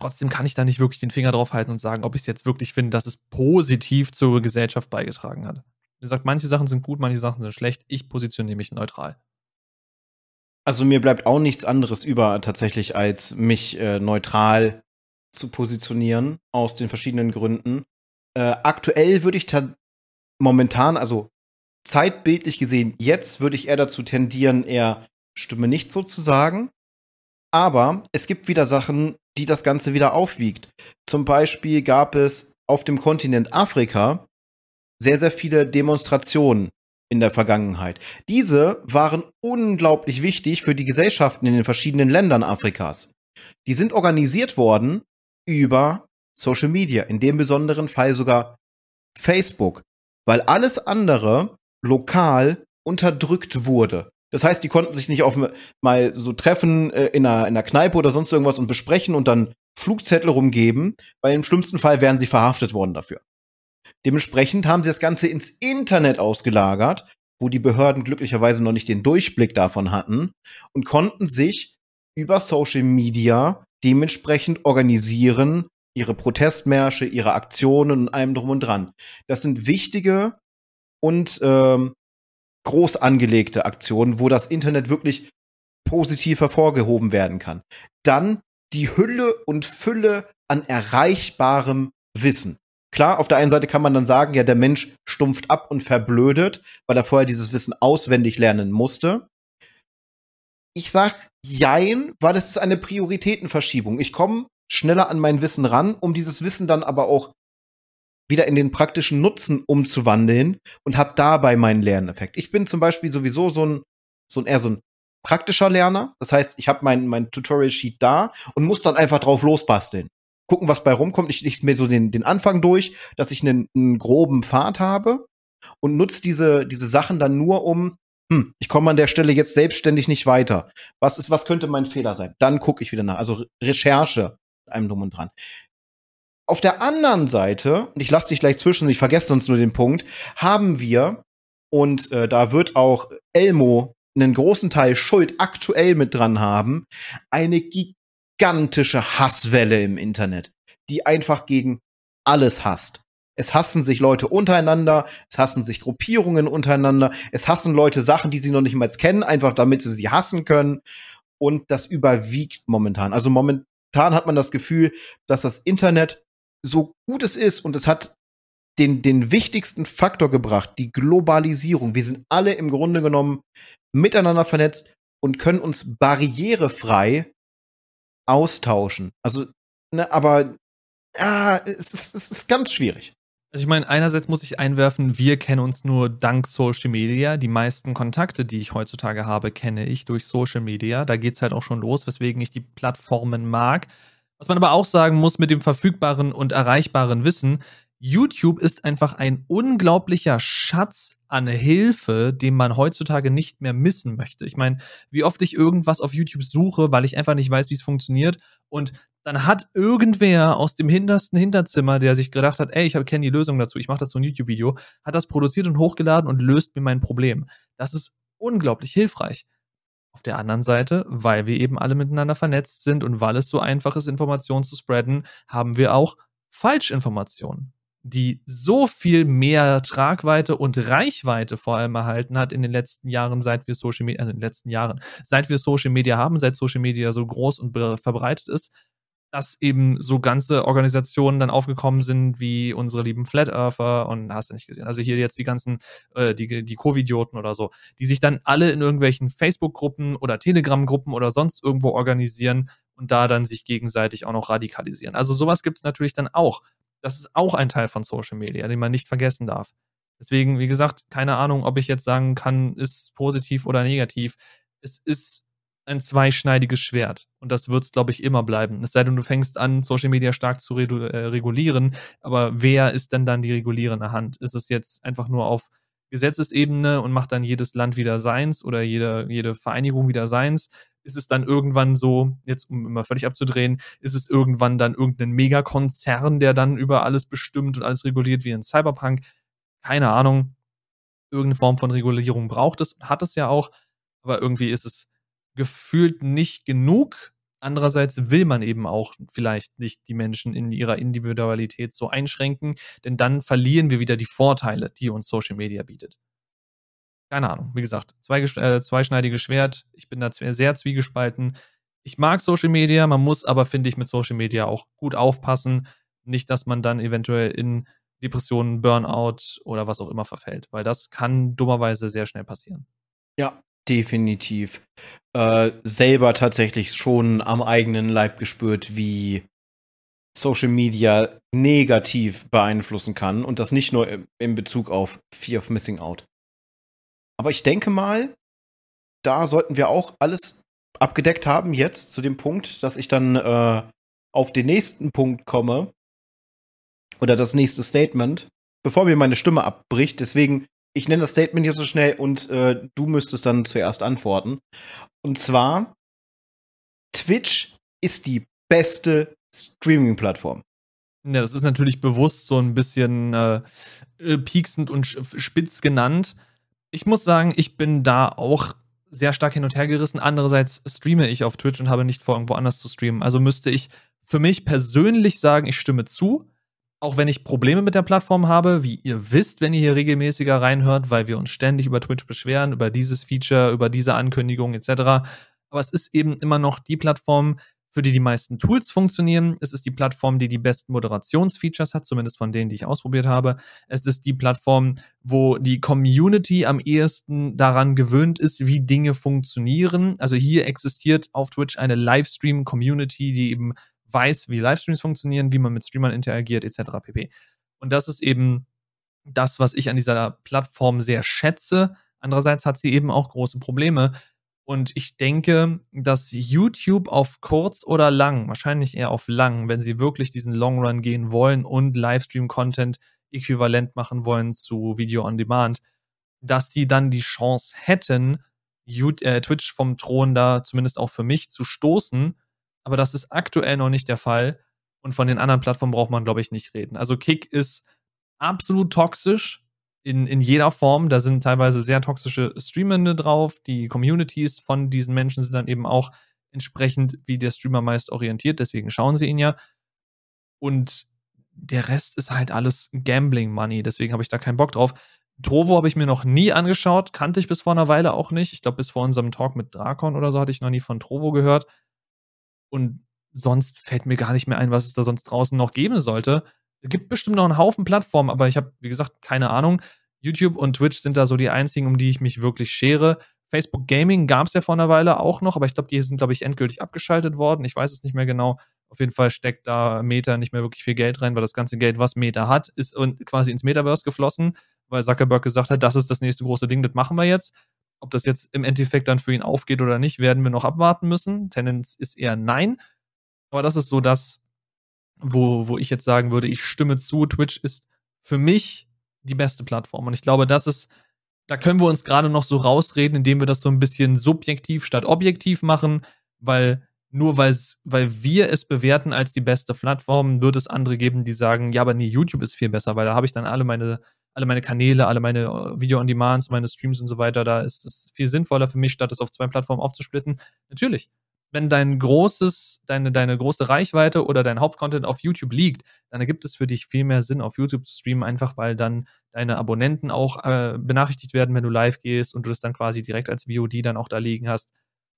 Speaker 2: Trotzdem kann ich da nicht wirklich den Finger drauf halten und sagen, ob ich es jetzt wirklich finde, dass es positiv zur Gesellschaft beigetragen hat. Wie gesagt, manche Sachen sind gut, manche Sachen sind schlecht. Ich positioniere mich neutral.
Speaker 1: Also mir bleibt auch nichts anderes über tatsächlich, als mich äh, neutral zu positionieren, aus den verschiedenen Gründen. Äh, aktuell würde ich momentan, also zeitbildlich gesehen, jetzt würde ich eher dazu tendieren, eher Stimme nicht so zu sagen. Aber es gibt wieder Sachen, die das Ganze wieder aufwiegt. Zum Beispiel gab es auf dem Kontinent Afrika sehr, sehr viele Demonstrationen in der Vergangenheit. Diese waren unglaublich wichtig für die Gesellschaften in den verschiedenen Ländern Afrikas. Die sind organisiert worden über Social Media, in dem besonderen Fall sogar Facebook, weil alles andere lokal unterdrückt wurde. Das heißt, die konnten sich nicht auf mal so treffen äh, in, einer, in einer Kneipe oder sonst irgendwas und besprechen und dann Flugzettel rumgeben, weil im schlimmsten Fall wären sie verhaftet worden dafür. Dementsprechend haben sie das Ganze ins Internet ausgelagert, wo die Behörden glücklicherweise noch nicht den Durchblick davon hatten und konnten sich über Social Media dementsprechend organisieren, ihre Protestmärsche, ihre Aktionen und allem drum und dran. Das sind wichtige und ähm, groß angelegte Aktionen, wo das Internet wirklich positiv hervorgehoben werden kann. Dann die Hülle und Fülle an erreichbarem Wissen. Klar, auf der einen Seite kann man dann sagen, ja, der Mensch stumpft ab und verblödet, weil er vorher dieses Wissen auswendig lernen musste. Ich sag jein, weil es ist eine Prioritätenverschiebung. Ich komme schneller an mein Wissen ran, um dieses Wissen dann aber auch wieder in den praktischen Nutzen umzuwandeln und habe dabei meinen Lerneffekt. Ich bin zum Beispiel sowieso so ein, so ein eher so ein praktischer Lerner. Das heißt, ich habe mein, mein Tutorial-Sheet da und muss dann einfach drauf losbasteln gucken, was bei rumkommt. Ich lichte mir so den, den Anfang durch, dass ich einen, einen groben Pfad habe und nutze diese, diese Sachen dann nur um, hm, ich komme an der Stelle jetzt selbstständig nicht weiter. Was ist, was könnte mein Fehler sein? Dann gucke ich wieder nach. Also Recherche einem drum und dran. Auf der anderen Seite, und ich lasse dich gleich zwischen, ich vergesse sonst nur den Punkt, haben wir, und äh, da wird auch Elmo einen großen Teil Schuld aktuell mit dran haben, eine gigantische gigantische Hasswelle im Internet, die einfach gegen alles hasst. Es hassen sich Leute untereinander, es hassen sich Gruppierungen untereinander, es hassen Leute Sachen, die sie noch nicht mal kennen, einfach damit sie sie hassen können. Und das überwiegt momentan. Also momentan hat man das Gefühl, dass das Internet so gut es ist und es hat den, den wichtigsten Faktor gebracht, die Globalisierung. Wir sind alle im Grunde genommen miteinander vernetzt und können uns barrierefrei austauschen. Also, ne, aber ja, es ist, es ist ganz schwierig.
Speaker 2: Also ich meine, einerseits muss ich einwerfen, wir kennen uns nur dank Social Media. Die meisten Kontakte, die ich heutzutage habe, kenne ich durch Social Media. Da geht es halt auch schon los, weswegen ich die Plattformen mag. Was man aber auch sagen muss mit dem verfügbaren und erreichbaren Wissen, YouTube ist einfach ein unglaublicher Schatz an Hilfe, den man heutzutage nicht mehr missen möchte. Ich meine, wie oft ich irgendwas auf YouTube suche, weil ich einfach nicht weiß, wie es funktioniert und dann hat irgendwer aus dem hintersten Hinterzimmer, der sich gedacht hat, ey, ich kenne die Lösung dazu, ich mache dazu ein YouTube-Video, hat das produziert und hochgeladen und löst mir mein Problem. Das ist unglaublich hilfreich. Auf der anderen Seite, weil wir eben alle miteinander vernetzt sind und weil es so einfach ist, Informationen zu spreaden, haben wir auch Falschinformationen die so viel mehr Tragweite und Reichweite vor allem erhalten hat in den letzten Jahren, seit wir Social Media, also in den letzten Jahren, seit wir Social Media haben, seit Social Media so groß und verbreitet ist, dass eben so ganze Organisationen dann aufgekommen sind, wie unsere lieben Flat Earther und hast du nicht gesehen. Also hier jetzt die ganzen, äh, die, die Covidioten oder so, die sich dann alle in irgendwelchen Facebook-Gruppen oder Telegram-Gruppen oder sonst irgendwo organisieren und da dann sich gegenseitig auch noch radikalisieren. Also sowas gibt es natürlich dann auch. Das ist auch ein Teil von Social Media, den man nicht vergessen darf. Deswegen, wie gesagt, keine Ahnung, ob ich jetzt sagen kann, ist positiv oder negativ. Es ist ein zweischneidiges Schwert. Und das wird es, glaube ich, immer bleiben. Es sei denn, du fängst an, Social Media stark zu äh, regulieren. Aber wer ist denn dann die regulierende Hand? Ist es jetzt einfach nur auf Gesetzesebene und macht dann jedes Land wieder seins oder jede, jede Vereinigung wieder seins? Ist es dann irgendwann so, jetzt um immer völlig abzudrehen, ist es irgendwann dann irgendein Megakonzern, der dann über alles bestimmt und alles reguliert wie in Cyberpunk? Keine Ahnung. Irgendeine Form von Regulierung braucht es, hat es ja auch, aber irgendwie ist es gefühlt nicht genug. Andererseits will man eben auch vielleicht nicht die Menschen in ihrer Individualität so einschränken, denn dann verlieren wir wieder die Vorteile, die uns Social Media bietet keine Ahnung, wie gesagt, zwei, äh, zweischneidiges Schwert. Ich bin da sehr zwiegespalten. Ich mag Social Media, man muss aber, finde ich, mit Social Media auch gut aufpassen. Nicht, dass man dann eventuell in Depressionen, Burnout oder was auch immer verfällt, weil das kann dummerweise sehr schnell passieren.
Speaker 1: Ja, definitiv. Äh, selber tatsächlich schon am eigenen Leib gespürt, wie Social Media negativ beeinflussen kann und das nicht nur in Bezug auf Fear of Missing Out. Aber ich denke mal, da sollten wir auch alles abgedeckt haben jetzt zu dem Punkt, dass ich dann äh, auf den nächsten Punkt komme oder das nächste Statement, bevor mir meine Stimme abbricht. Deswegen, ich nenne das Statement hier so schnell und äh, du müsstest dann zuerst antworten. Und zwar, Twitch ist die beste Streaming-Plattform.
Speaker 2: Ja, das ist natürlich bewusst so ein bisschen äh, äh pieksend und spitz genannt ich muss sagen, ich bin da auch sehr stark hin und her gerissen. Andererseits streame ich auf Twitch und habe nicht vor, irgendwo anders zu streamen. Also müsste ich für mich persönlich sagen, ich stimme zu. Auch wenn ich Probleme mit der Plattform habe, wie ihr wisst, wenn ihr hier regelmäßiger reinhört, weil wir uns ständig über Twitch beschweren, über dieses Feature, über diese Ankündigung etc. Aber es ist eben immer noch die Plattform, für die die meisten Tools funktionieren. Es ist die Plattform, die die besten Moderationsfeatures hat, zumindest von denen, die ich ausprobiert habe. Es ist die Plattform, wo die Community am ehesten daran gewöhnt ist, wie Dinge funktionieren. Also hier existiert auf Twitch eine Livestream-Community, die eben weiß, wie Livestreams funktionieren, wie man mit Streamern interagiert, etc. pp. Und das ist eben das, was ich an dieser Plattform sehr schätze. Andererseits hat sie eben auch große Probleme, und ich denke, dass YouTube auf kurz oder lang, wahrscheinlich eher auf lang, wenn sie wirklich diesen Long Run gehen wollen und Livestream-Content äquivalent machen wollen zu Video on Demand, dass sie dann die Chance hätten, äh, Twitch vom Thron da zumindest auch für mich zu stoßen. Aber das ist aktuell noch nicht der Fall. Und von den anderen Plattformen braucht man, glaube ich, nicht reden. Also Kick ist absolut toxisch in, in jeder Form. Da sind teilweise sehr toxische Streamende drauf. Die Communities von diesen Menschen sind dann eben auch entsprechend, wie der Streamer meist orientiert. Deswegen schauen sie ihn ja. Und der Rest ist halt alles Gambling-Money, deswegen habe ich da keinen Bock drauf. Trovo habe ich mir noch nie angeschaut, kannte ich bis vor einer Weile auch nicht. Ich glaube, bis vor unserem Talk mit Drakon oder so hatte ich noch nie von Trovo gehört. Und sonst fällt mir gar nicht mehr ein, was es da sonst draußen noch geben sollte. Es gibt bestimmt noch einen Haufen Plattformen, aber ich habe, wie gesagt, keine Ahnung. YouTube und Twitch sind da so die einzigen, um die ich mich wirklich schere. Facebook Gaming gab es ja vor einer Weile auch noch, aber ich glaube, die sind, glaube ich, endgültig abgeschaltet worden. Ich weiß es nicht mehr genau. Auf jeden Fall steckt da Meta nicht mehr wirklich viel Geld rein, weil das ganze Geld, was Meta hat, ist quasi ins Metaverse geflossen, weil Zuckerberg gesagt hat, das ist das nächste große Ding, das machen wir jetzt. Ob das jetzt im Endeffekt dann für ihn aufgeht oder nicht, werden wir noch abwarten müssen. Tendenz ist eher nein. Aber das ist so das, wo, wo ich jetzt sagen würde, ich stimme zu. Twitch ist für mich die beste Plattform. Und ich glaube, das ist, da können wir uns gerade noch so rausreden, indem wir das so ein bisschen subjektiv statt objektiv machen, weil nur weil wir es bewerten als die beste Plattform, wird es andere geben, die sagen, ja, aber nee, YouTube ist viel besser, weil da habe ich dann alle meine, alle meine Kanäle, alle meine äh, Video-on-Demands, meine Streams und so weiter, da ist es viel sinnvoller für mich, statt es auf zwei Plattformen aufzusplitten. Natürlich, wenn dein großes, deine, deine große Reichweite oder dein Hauptcontent auf YouTube liegt, dann ergibt es für dich viel mehr Sinn, auf YouTube zu streamen, einfach weil dann deine Abonnenten auch äh, benachrichtigt werden, wenn du live gehst und du das dann quasi direkt als VOD dann auch da liegen hast.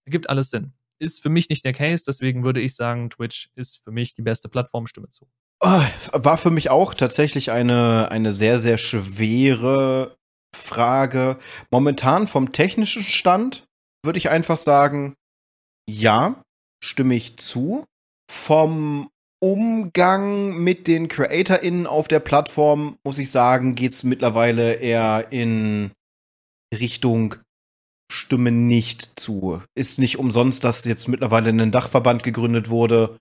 Speaker 2: Ergibt alles Sinn. Ist für mich nicht der Case, deswegen würde ich sagen, Twitch ist für mich die beste Plattform, stimme zu.
Speaker 1: Oh, war für mich auch tatsächlich eine, eine sehr, sehr schwere Frage. Momentan vom technischen Stand würde ich einfach sagen, ja, stimme ich zu. Vom Umgang mit den CreatorInnen auf der Plattform, muss ich sagen, geht es mittlerweile eher in Richtung Stimme nicht zu. Ist nicht umsonst, dass jetzt mittlerweile ein Dachverband gegründet wurde,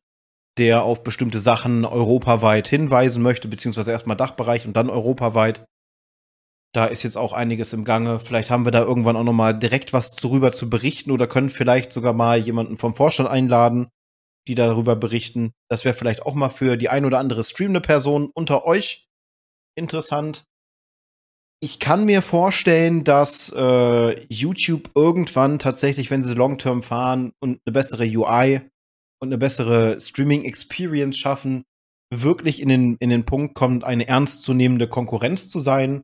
Speaker 1: der auf bestimmte Sachen europaweit hinweisen möchte, beziehungsweise erstmal Dachbereich und dann europaweit. Da ist jetzt auch einiges im Gange. Vielleicht haben wir da irgendwann auch noch mal direkt was darüber zu berichten oder können vielleicht sogar mal jemanden vom Vorstand einladen, die darüber berichten. Das wäre vielleicht auch mal für die ein oder andere streamende Person unter euch interessant. Ich kann mir vorstellen, dass äh, YouTube irgendwann tatsächlich, wenn sie Long-Term fahren und eine bessere UI und eine bessere Streaming-Experience schaffen, wirklich in den, in den Punkt kommt, eine ernstzunehmende Konkurrenz zu sein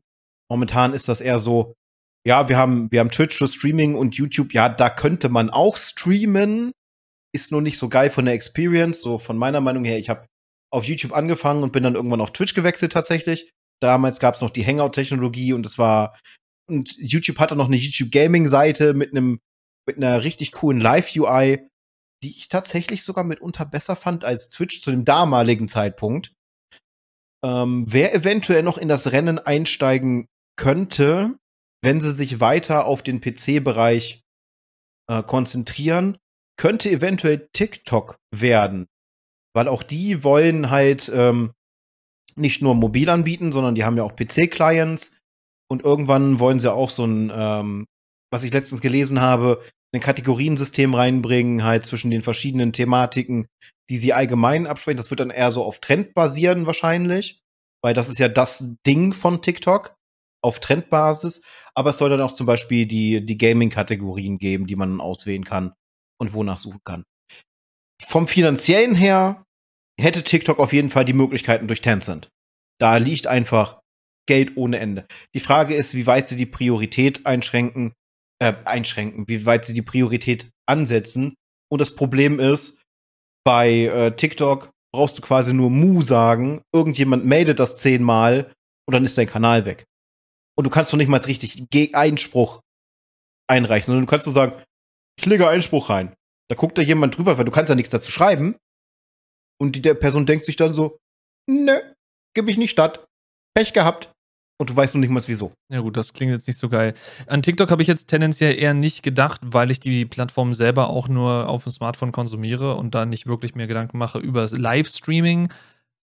Speaker 1: Momentan ist das eher so, ja, wir haben, wir haben Twitch für Streaming und YouTube, ja, da könnte man auch streamen. Ist nur nicht so geil von der Experience. So von meiner Meinung her, ich habe auf YouTube angefangen und bin dann irgendwann auf Twitch gewechselt tatsächlich. Damals gab es noch die Hangout-Technologie und es war und YouTube hatte noch eine YouTube Gaming-Seite mit einem mit einer richtig coolen Live-UI, die ich tatsächlich sogar mitunter besser fand als Twitch zu dem damaligen Zeitpunkt. Ähm, wer eventuell noch in das Rennen einsteigen könnte, wenn sie sich weiter auf den PC-Bereich äh, konzentrieren, könnte eventuell TikTok werden. Weil auch die wollen halt ähm, nicht nur mobil anbieten, sondern die haben ja auch PC-Clients. Und irgendwann wollen sie auch so ein, ähm, was ich letztens gelesen habe, ein Kategoriensystem reinbringen, halt zwischen den verschiedenen Thematiken, die sie allgemein absprechen. Das wird dann eher so auf Trend basieren wahrscheinlich, weil das ist ja das Ding von TikTok auf Trendbasis, aber es soll dann auch zum Beispiel die, die Gaming-Kategorien geben, die man auswählen kann und wonach suchen kann. Vom finanziellen her hätte TikTok auf jeden Fall die Möglichkeiten durch Tencent. Da liegt einfach Geld ohne Ende. Die Frage ist, wie weit sie die Priorität einschränken, äh, einschränken, wie weit sie die Priorität ansetzen. Und das Problem ist, bei äh, TikTok brauchst du quasi nur Mu sagen, irgendjemand meldet das zehnmal und dann ist dein Kanal weg. Und du kannst doch nicht mal richtig Einspruch einreichen, sondern du kannst nur sagen, ich lege Einspruch rein. Da guckt da jemand drüber, weil du kannst ja nichts dazu schreiben. Und die der Person denkt sich dann so, ne, gib ich nicht statt. Pech gehabt. Und du weißt nur nicht mal wieso.
Speaker 2: Ja gut, das klingt jetzt nicht so geil. An TikTok habe ich jetzt tendenziell eher nicht gedacht, weil ich die Plattform selber auch nur auf dem Smartphone konsumiere und da nicht wirklich mehr Gedanken mache über Livestreaming,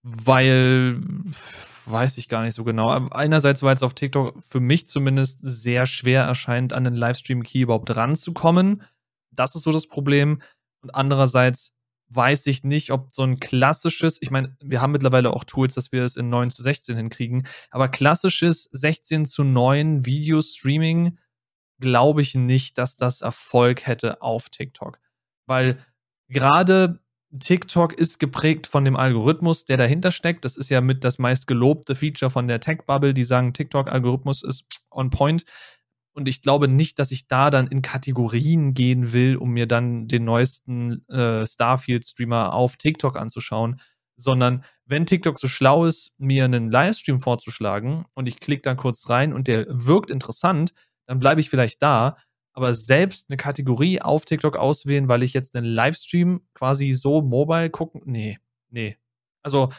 Speaker 2: weil weiß ich gar nicht so genau. Einerseits, weil es auf TikTok für mich zumindest sehr schwer erscheint, an den Livestream-Key überhaupt ranzukommen. Das ist so das Problem. Und andererseits weiß ich nicht, ob so ein klassisches, ich meine, wir haben mittlerweile auch Tools, dass wir es in 9 zu 16 hinkriegen, aber klassisches 16 zu 9 Video-Streaming glaube ich nicht, dass das Erfolg hätte auf TikTok. Weil gerade TikTok ist geprägt von dem Algorithmus, der dahinter steckt. Das ist ja mit das meist gelobte Feature von der Tech-Bubble, die sagen, TikTok-Algorithmus ist on point. Und ich glaube nicht, dass ich da dann in Kategorien gehen will, um mir dann den neuesten äh, Starfield-Streamer auf TikTok anzuschauen, sondern wenn TikTok so schlau ist, mir einen Livestream vorzuschlagen und ich klicke dann kurz rein und der wirkt interessant, dann bleibe ich vielleicht da. Aber selbst eine Kategorie auf TikTok auswählen, weil ich jetzt einen Livestream quasi so mobile gucken, nee, nee. Also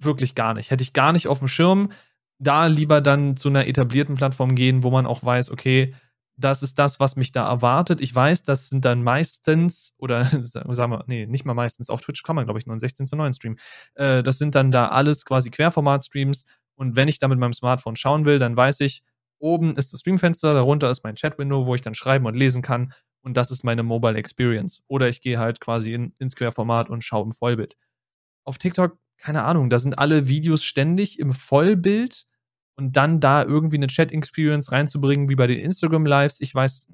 Speaker 2: wirklich gar nicht. Hätte ich gar nicht auf dem Schirm. Da lieber dann zu einer etablierten Plattform gehen, wo man auch weiß, okay, das ist das, was mich da erwartet. Ich weiß, das sind dann meistens, (laughs) oder sagen wir, nee, nicht mal meistens, auf Twitch kann man, glaube ich, nur einen 16 zu 9 Stream. Äh, das sind dann da alles quasi Querformat-Streams. Und wenn ich da mit meinem Smartphone schauen will, dann weiß ich, oben ist das Streamfenster, darunter ist mein Chat-Window, wo ich dann schreiben und lesen kann. Und das ist meine Mobile Experience. Oder ich gehe halt quasi in, ins Querformat und schaue im Vollbild. Auf TikTok, keine Ahnung, da sind alle Videos ständig im Vollbild und dann da irgendwie eine Chat-Experience reinzubringen, wie bei den Instagram-Lives, ich weiß,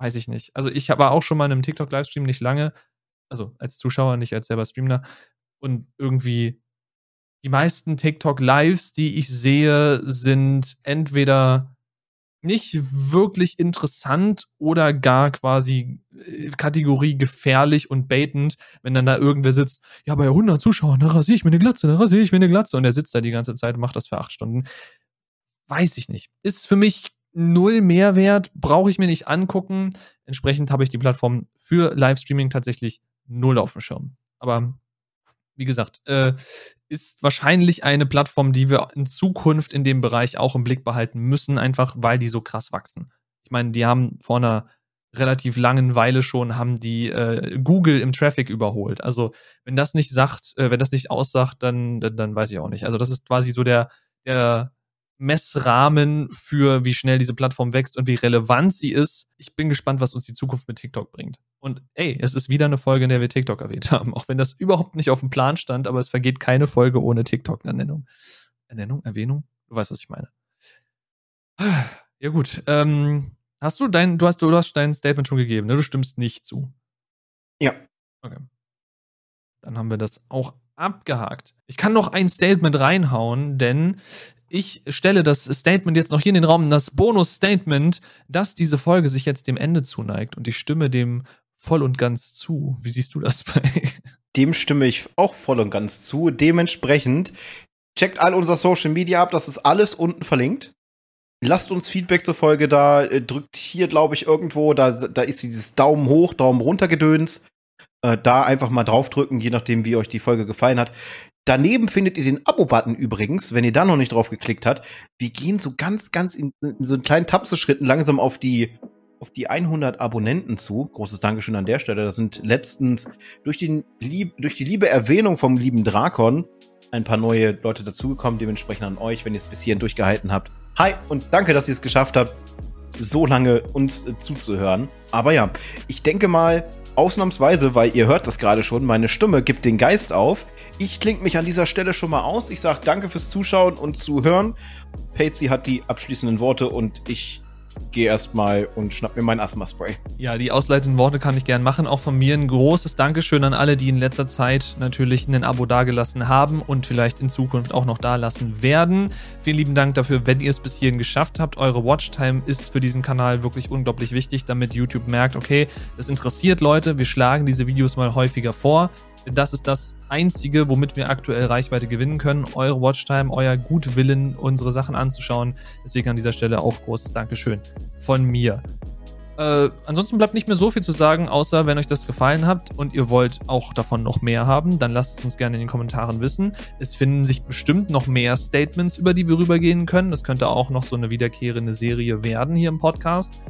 Speaker 2: weiß ich nicht. Also ich war auch schon mal in einem TikTok-Livestream nicht lange, also als Zuschauer, nicht als selber Streamer. Und irgendwie die meisten TikTok-Lives, die ich sehe, sind entweder nicht wirklich interessant oder gar quasi äh, Kategorie gefährlich und baitend, wenn dann da irgendwer sitzt, ja, bei 100 Zuschauern, da rasiere ich mir eine Glatze, da rasiere ich mir eine Glatze und der sitzt da die ganze Zeit und macht das für acht Stunden. Weiß ich nicht. Ist für mich null Mehrwert, brauche ich mir nicht angucken. Entsprechend habe ich die Plattform für Livestreaming tatsächlich null auf dem Schirm. Aber wie gesagt, äh, ist wahrscheinlich eine Plattform, die wir in Zukunft in dem Bereich auch im Blick behalten müssen, einfach weil die so krass wachsen. Ich meine, die haben vor einer relativ langen Weile schon haben die äh, Google im Traffic überholt. Also wenn das nicht sagt, äh, wenn das nicht aussagt, dann, dann, dann weiß ich auch nicht. Also das ist quasi so der, der Messrahmen für, wie schnell diese Plattform wächst und wie relevant sie ist. Ich bin gespannt, was uns die Zukunft mit TikTok bringt. Und ey, es ist wieder eine Folge, in der wir TikTok erwähnt haben, auch wenn das überhaupt nicht auf dem Plan stand, aber es vergeht keine Folge ohne TikTok-Ernennung. Ernennung? Erwähnung? Du weißt, was ich meine. Ja, gut. Ähm, hast du dein, du hast, du hast dein Statement schon gegeben, ne? Du stimmst nicht zu.
Speaker 1: Ja.
Speaker 2: Okay. Dann haben wir das auch abgehakt. Ich kann noch ein Statement reinhauen, denn ich stelle das Statement jetzt noch hier in den Raum, das Bonus-Statement, dass diese Folge sich jetzt dem Ende zuneigt und ich stimme dem voll und ganz zu. Wie siehst du das bei? (laughs)
Speaker 1: Dem stimme ich auch voll und ganz zu. Dementsprechend checkt all unser Social Media ab, das ist alles unten verlinkt. Lasst uns Feedback zur Folge da, äh, drückt hier, glaube ich, irgendwo, da, da ist dieses Daumen hoch, Daumen runter Gedöns. Äh, da einfach mal draufdrücken, je nachdem, wie euch die Folge gefallen hat. Daneben findet ihr den Abo-Button übrigens, wenn ihr da noch nicht drauf geklickt habt. Wir gehen so ganz, ganz in, in so einen kleinen Tapseschritten langsam auf die, auf die 100 Abonnenten zu. Großes Dankeschön an der Stelle. Das sind letztens durch, den, durch die liebe Erwähnung vom lieben Drakon ein paar neue Leute dazugekommen. Dementsprechend an euch, wenn ihr es bis hierhin durchgehalten habt. Hi und danke, dass ihr es geschafft habt, so lange uns äh, zuzuhören. Aber ja, ich denke mal, ausnahmsweise, weil ihr hört das gerade schon, meine Stimme gibt den Geist auf. Ich klinge mich an dieser Stelle schon mal aus. Ich sage danke fürs Zuschauen und Zuhören. Patsy hat die abschließenden Worte und ich gehe erstmal und schnapp mir mein Asthma-Spray.
Speaker 2: Ja, die ausleitenden Worte kann ich gern machen. Auch von mir ein großes Dankeschön an alle, die in letzter Zeit natürlich ein Abo dagelassen haben und vielleicht in Zukunft auch noch dalassen werden. Vielen lieben Dank dafür, wenn ihr es bis hierhin geschafft habt. Eure Watchtime ist für diesen Kanal wirklich unglaublich wichtig, damit YouTube merkt, okay, das interessiert Leute, wir schlagen diese Videos mal häufiger vor. Das ist das Einzige, womit wir aktuell Reichweite gewinnen können. Eure Watchtime, euer Gutwillen, unsere Sachen anzuschauen. Deswegen an dieser Stelle auch großes Dankeschön von mir. Äh, ansonsten bleibt nicht mehr so viel zu sagen, außer wenn euch das gefallen hat und ihr wollt auch davon noch mehr haben, dann lasst es uns gerne in den Kommentaren wissen. Es finden sich bestimmt noch mehr Statements, über die wir rübergehen können. Das könnte auch noch so eine wiederkehrende Serie werden hier im Podcast.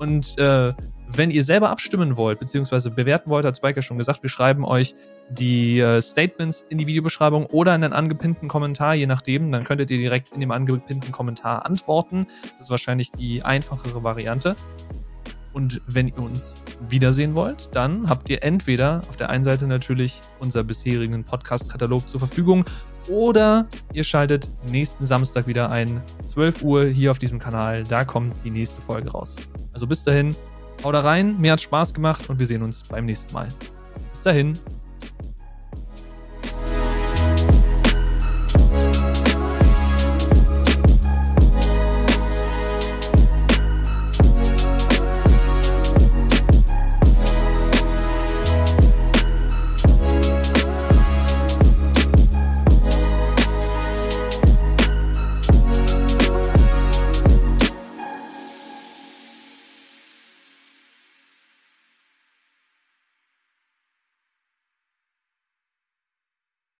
Speaker 2: Und äh, wenn ihr selber abstimmen wollt, beziehungsweise bewerten wollt, hat Spiker schon gesagt, wir schreiben euch die äh, Statements in die Videobeschreibung oder in den angepinnten Kommentar, je nachdem. Dann könntet ihr direkt in dem angepinnten Kommentar antworten. Das ist wahrscheinlich die einfachere Variante. Und wenn ihr uns wiedersehen wollt, dann habt ihr entweder auf der einen Seite natürlich unser bisherigen Podcast-Katalog zur Verfügung oder ihr schaltet nächsten Samstag wieder ein, 12 Uhr hier auf diesem Kanal. Da kommt die nächste Folge raus. Also bis dahin, Haut rein, mir hat Spaß gemacht und wir sehen uns beim nächsten Mal. Bis dahin.